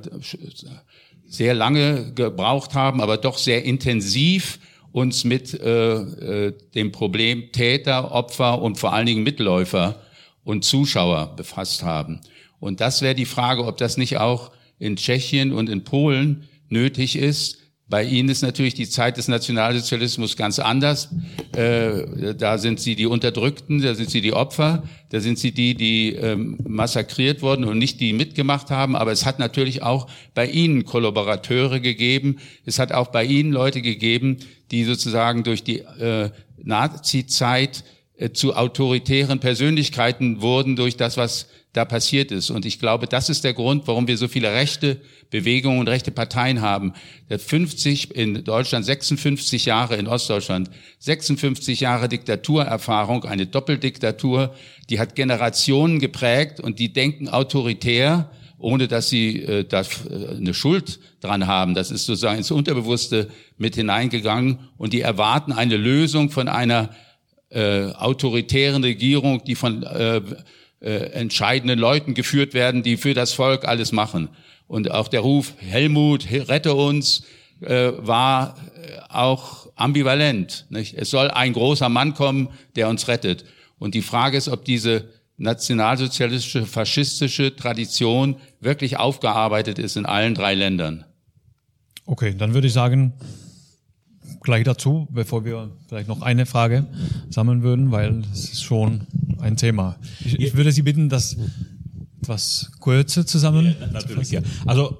sehr lange gebraucht haben, aber doch sehr intensiv uns mit äh, äh, dem Problem Täter, Opfer und vor allen Dingen Mitläufer und Zuschauer befasst haben. Und das wäre die Frage, ob das nicht auch in Tschechien und in Polen nötig ist. Bei ihnen ist natürlich die Zeit des Nationalsozialismus ganz anders. Äh, da sind sie die Unterdrückten, da sind sie die Opfer, da sind sie die, die ähm, massakriert wurden und nicht die mitgemacht haben. Aber es hat natürlich auch bei ihnen Kollaborateure gegeben. Es hat auch bei ihnen Leute gegeben, die sozusagen durch die äh, Nazi-Zeit äh, zu autoritären Persönlichkeiten wurden durch das, was da passiert ist. Und ich glaube, das ist der Grund, warum wir so viele rechte Bewegungen und rechte Parteien haben. 50 in Deutschland, 56 Jahre in Ostdeutschland, 56 Jahre Diktaturerfahrung, eine Doppeldiktatur, die hat Generationen geprägt und die denken autoritär, ohne dass sie äh, da äh, eine Schuld dran haben. Das ist sozusagen ins Unterbewusste mit hineingegangen und die erwarten eine Lösung von einer äh, autoritären Regierung, die von äh, äh, entscheidenden Leuten geführt werden, die für das Volk alles machen. Und auch der Ruf Helmut, rette uns, äh, war äh, auch ambivalent. Nicht? Es soll ein großer Mann kommen, der uns rettet. Und die Frage ist, ob diese nationalsozialistische, faschistische Tradition wirklich aufgearbeitet ist in allen drei Ländern. Okay, dann würde ich sagen, gleich dazu, bevor wir vielleicht noch eine Frage sammeln würden, weil es ist schon ein Thema. Ich, ich würde Sie bitten, das etwas kürzer zusammen. Ja, natürlich, ja. Also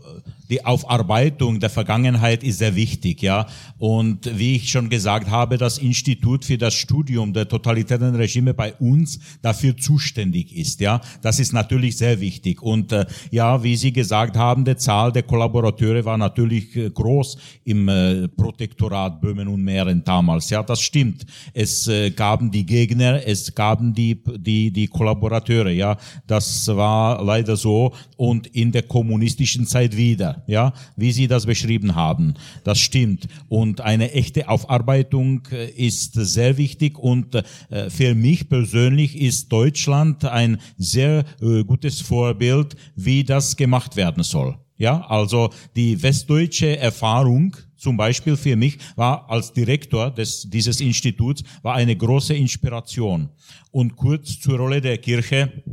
die Aufarbeitung der Vergangenheit ist sehr wichtig, ja. Und wie ich schon gesagt habe, das Institut für das Studium der totalitären Regime bei uns dafür zuständig ist, ja. Das ist natürlich sehr wichtig. Und äh, ja, wie Sie gesagt haben, die Zahl der Kollaborateure war natürlich äh, groß im äh, Protektorat Böhmen und Mähren damals, ja. Das stimmt. Es äh, gaben die Gegner, es gaben die die die Kollaborateure, ja. Das war leider so und in der kommunistischen Zeit wieder ja, wie Sie das beschrieben haben. Das stimmt. Und eine echte Aufarbeitung äh, ist sehr wichtig und äh, für mich persönlich ist Deutschland ein sehr äh, gutes Vorbild, wie das gemacht werden soll. Ja, also die westdeutsche Erfahrung zum Beispiel für mich war als Direktor des, dieses Instituts war eine große Inspiration. Und kurz zur Rolle der Kirche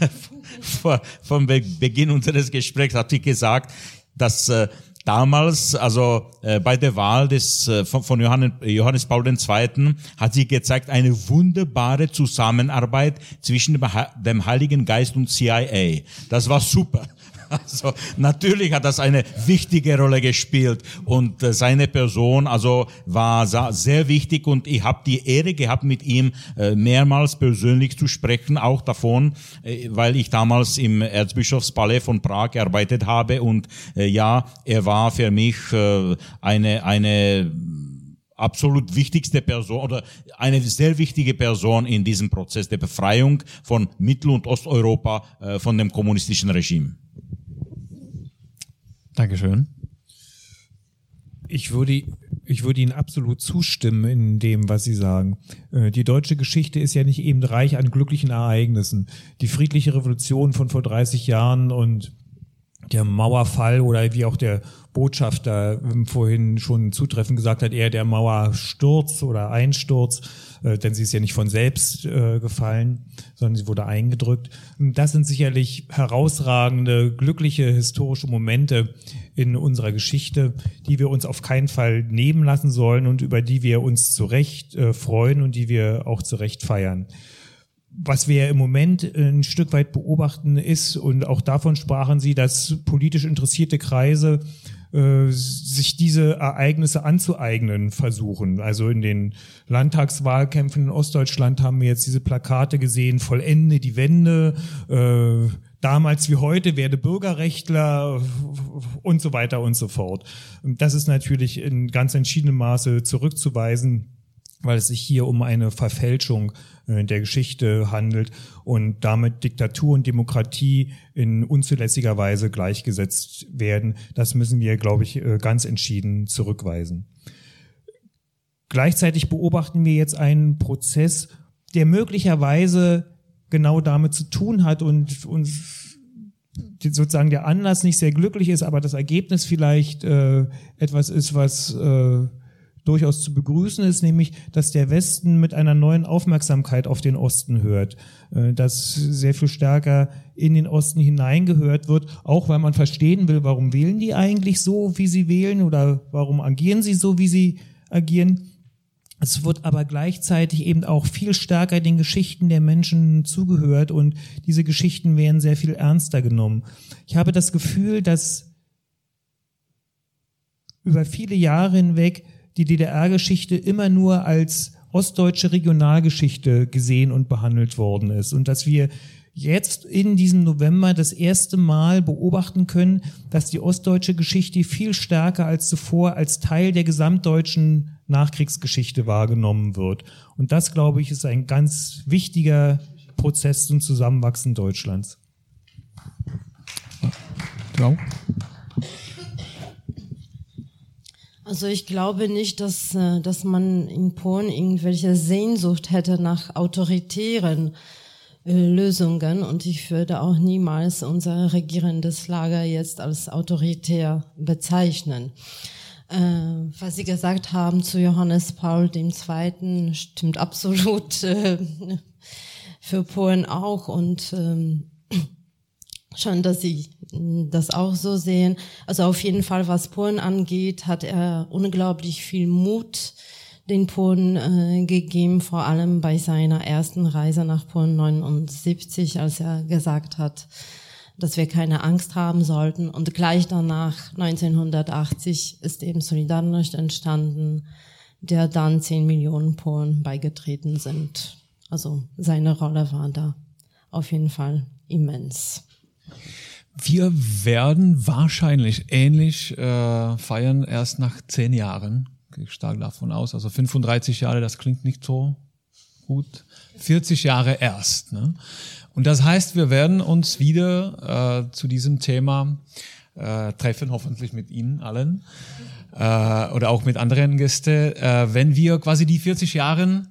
vom Beginn unseres Gesprächs hatte ich gesagt, dass äh, damals, also äh, bei der Wahl des äh, von, Johannes, Johannes Paul II. hat sie gezeigt eine wunderbare Zusammenarbeit zwischen dem Heiligen Geist und CIA. Das war super. Also natürlich hat das eine wichtige Rolle gespielt und äh, seine Person also war sehr wichtig und ich habe die Ehre gehabt mit ihm äh, mehrmals persönlich zu sprechen, auch davon, äh, weil ich damals im Erzbischofspalais von Prag gearbeitet habe und ja, er war für mich eine eine absolut wichtigste Person oder eine sehr wichtige Person in diesem Prozess der Befreiung von Mittel- und Osteuropa von dem kommunistischen Regime. Dankeschön. Ich würde, ich würde Ihnen absolut zustimmen in dem, was Sie sagen. Äh, die deutsche Geschichte ist ja nicht eben reich an glücklichen Ereignissen. Die friedliche Revolution von vor 30 Jahren und der Mauerfall oder wie auch der Botschafter vorhin schon zutreffend gesagt hat, eher der Mauersturz oder Einsturz, äh, denn sie ist ja nicht von selbst äh, gefallen, sondern sie wurde eingedrückt. Das sind sicherlich herausragende, glückliche historische Momente in unserer Geschichte, die wir uns auf keinen Fall nehmen lassen sollen und über die wir uns zu Recht äh, freuen und die wir auch zu Recht feiern was wir im Moment ein Stück weit beobachten ist, und auch davon sprachen Sie, dass politisch interessierte Kreise äh, sich diese Ereignisse anzueignen versuchen. Also in den Landtagswahlkämpfen in Ostdeutschland haben wir jetzt diese Plakate gesehen, vollende die Wende, äh, damals wie heute werde Bürgerrechtler und so weiter und so fort. Das ist natürlich in ganz entschiedenem Maße zurückzuweisen weil es sich hier um eine Verfälschung äh, der Geschichte handelt und damit Diktatur und Demokratie in unzulässiger Weise gleichgesetzt werden. Das müssen wir, glaube ich, äh, ganz entschieden zurückweisen. Gleichzeitig beobachten wir jetzt einen Prozess, der möglicherweise genau damit zu tun hat und uns sozusagen der Anlass nicht sehr glücklich ist, aber das Ergebnis vielleicht äh, etwas ist, was äh, durchaus zu begrüßen ist, nämlich, dass der Westen mit einer neuen Aufmerksamkeit auf den Osten hört, äh, dass sehr viel stärker in den Osten hineingehört wird, auch weil man verstehen will, warum wählen die eigentlich so, wie sie wählen oder warum agieren sie so, wie sie agieren. Es wird aber gleichzeitig eben auch viel stärker den Geschichten der Menschen zugehört und diese Geschichten werden sehr viel ernster genommen. Ich habe das Gefühl, dass über viele Jahre hinweg die DDR-Geschichte immer nur als ostdeutsche Regionalgeschichte gesehen und behandelt worden ist und dass wir jetzt in diesem November das erste Mal beobachten können, dass die ostdeutsche Geschichte viel stärker als zuvor als Teil der gesamtdeutschen Nachkriegsgeschichte wahrgenommen wird. Und das, glaube ich, ist ein ganz wichtiger Prozess zum Zusammenwachsen Deutschlands. Ja. Also ich glaube nicht, dass, äh, dass man in Polen irgendwelche Sehnsucht hätte nach autoritären äh, Lösungen und ich würde auch niemals unser regierendes Lager jetzt als autoritär bezeichnen. Äh, was Sie gesagt haben zu Johannes Paul II. stimmt absolut für Polen auch und ähm, schon, dass Sie das auch so sehen. Also auf jeden Fall, was Polen angeht, hat er unglaublich viel Mut den Polen äh, gegeben, vor allem bei seiner ersten Reise nach Polen 79, als er gesagt hat, dass wir keine Angst haben sollten. Und gleich danach, 1980, ist eben Solidarność entstanden, der dann 10 Millionen Polen beigetreten sind. Also seine Rolle war da auf jeden Fall immens. Wir werden wahrscheinlich ähnlich äh, feiern erst nach zehn Jahren. Gehe ich stark davon aus. Also 35 Jahre, das klingt nicht so gut. 40 Jahre erst. Ne? Und das heißt, wir werden uns wieder äh, zu diesem Thema äh, treffen, hoffentlich mit Ihnen allen äh, oder auch mit anderen Gästen, äh, wenn wir quasi die 40 Jahre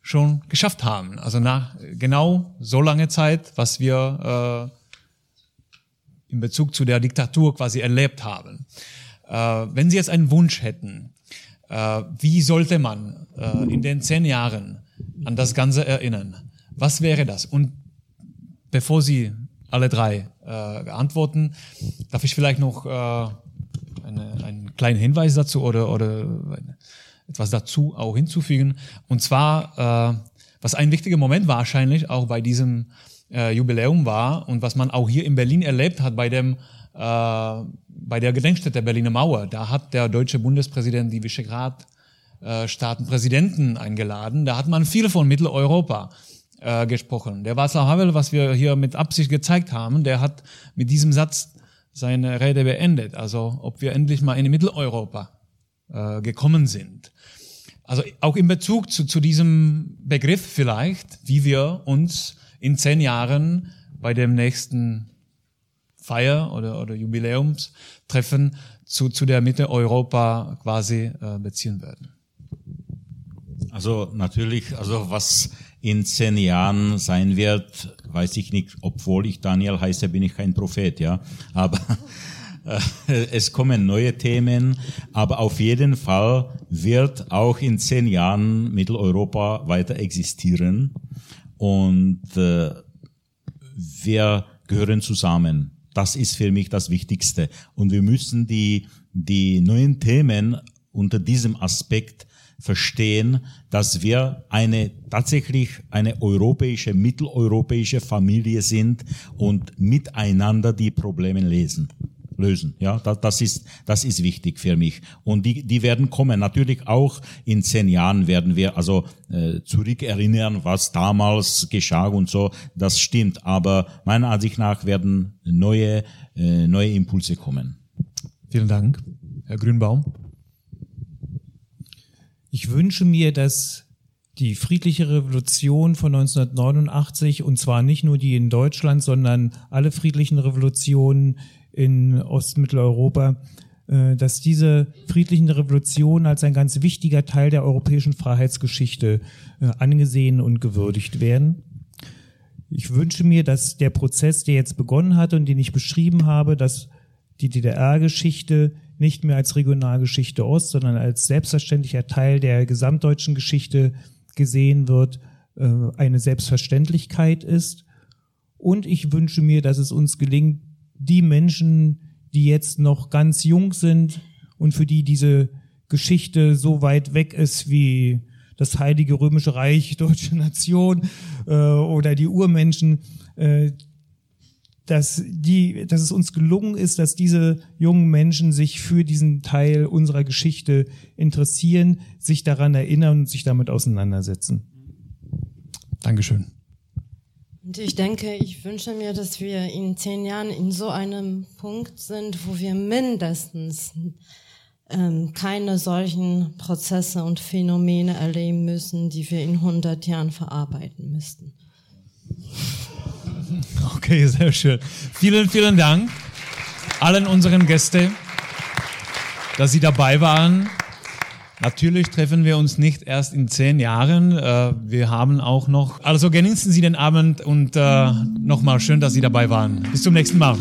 schon geschafft haben. Also nach genau so lange Zeit, was wir äh, in Bezug zu der Diktatur quasi erlebt haben. Äh, wenn Sie jetzt einen Wunsch hätten, äh, wie sollte man äh, in den zehn Jahren an das Ganze erinnern? Was wäre das? Und bevor Sie alle drei äh, antworten, darf ich vielleicht noch äh, eine, einen kleinen Hinweis dazu oder, oder etwas dazu auch hinzufügen. Und zwar, äh, was ein wichtiger Moment wahrscheinlich auch bei diesem äh, Jubiläum war und was man auch hier in Berlin erlebt hat bei dem äh, bei der Gedenkstätte der Berliner Mauer. Da hat der deutsche Bundespräsident die Visegrad äh, Staaten Präsidenten eingeladen. Da hat man viel von Mitteleuropa äh, gesprochen. Der Václav Havel, was wir hier mit Absicht gezeigt haben, der hat mit diesem Satz seine Rede beendet. Also ob wir endlich mal in Mitteleuropa äh, gekommen sind. Also auch in Bezug zu, zu diesem Begriff vielleicht, wie wir uns in zehn Jahren bei dem nächsten Feier oder, oder Jubiläumstreffen zu, zu der Mitte Europa quasi äh, beziehen werden. Also natürlich, also was in zehn Jahren sein wird, weiß ich nicht, obwohl ich Daniel heiße, bin ich kein Prophet, ja. Aber äh, es kommen neue Themen, aber auf jeden Fall wird auch in zehn Jahren Mitteleuropa weiter existieren und äh, wir gehören zusammen. Das ist für mich das Wichtigste. Und wir müssen die, die neuen Themen unter diesem Aspekt verstehen, dass wir eine tatsächlich eine europäische, mitteleuropäische Familie sind und miteinander die Probleme lesen lösen. Ja, das, das ist das ist wichtig für mich. Und die die werden kommen. Natürlich auch in zehn Jahren werden wir also äh, zurückerinnern, was damals geschah und so. Das stimmt. Aber meiner Ansicht nach werden neue äh, neue Impulse kommen. Vielen Dank, Herr Grünbaum. Ich wünsche mir, dass die friedliche Revolution von 1989, und zwar nicht nur die in Deutschland, sondern alle friedlichen Revolutionen in Ostmitteleuropa, äh, dass diese friedlichen Revolutionen als ein ganz wichtiger Teil der europäischen Freiheitsgeschichte äh, angesehen und gewürdigt werden. Ich wünsche mir, dass der Prozess, der jetzt begonnen hat und den ich beschrieben habe, dass die DDR-Geschichte nicht mehr als Regionalgeschichte Ost, sondern als selbstverständlicher Teil der gesamtdeutschen Geschichte gesehen wird, äh, eine Selbstverständlichkeit ist. Und ich wünsche mir, dass es uns gelingt, die Menschen, die jetzt noch ganz jung sind und für die diese Geschichte so weit weg ist wie das Heilige Römische Reich, deutsche Nation äh, oder die Urmenschen, äh, dass, die, dass es uns gelungen ist, dass diese jungen Menschen sich für diesen Teil unserer Geschichte interessieren, sich daran erinnern und sich damit auseinandersetzen. Dankeschön. Und ich denke, ich wünsche mir, dass wir in zehn Jahren in so einem Punkt sind, wo wir mindestens ähm, keine solchen Prozesse und Phänomene erleben müssen, die wir in 100 Jahren verarbeiten müssten. Okay, sehr schön. Vielen, vielen Dank allen unseren Gästen, dass Sie dabei waren. Natürlich treffen wir uns nicht erst in zehn Jahren. Äh, wir haben auch noch, also genießen Sie den Abend und äh, nochmal schön, dass Sie dabei waren. Bis zum nächsten Mal.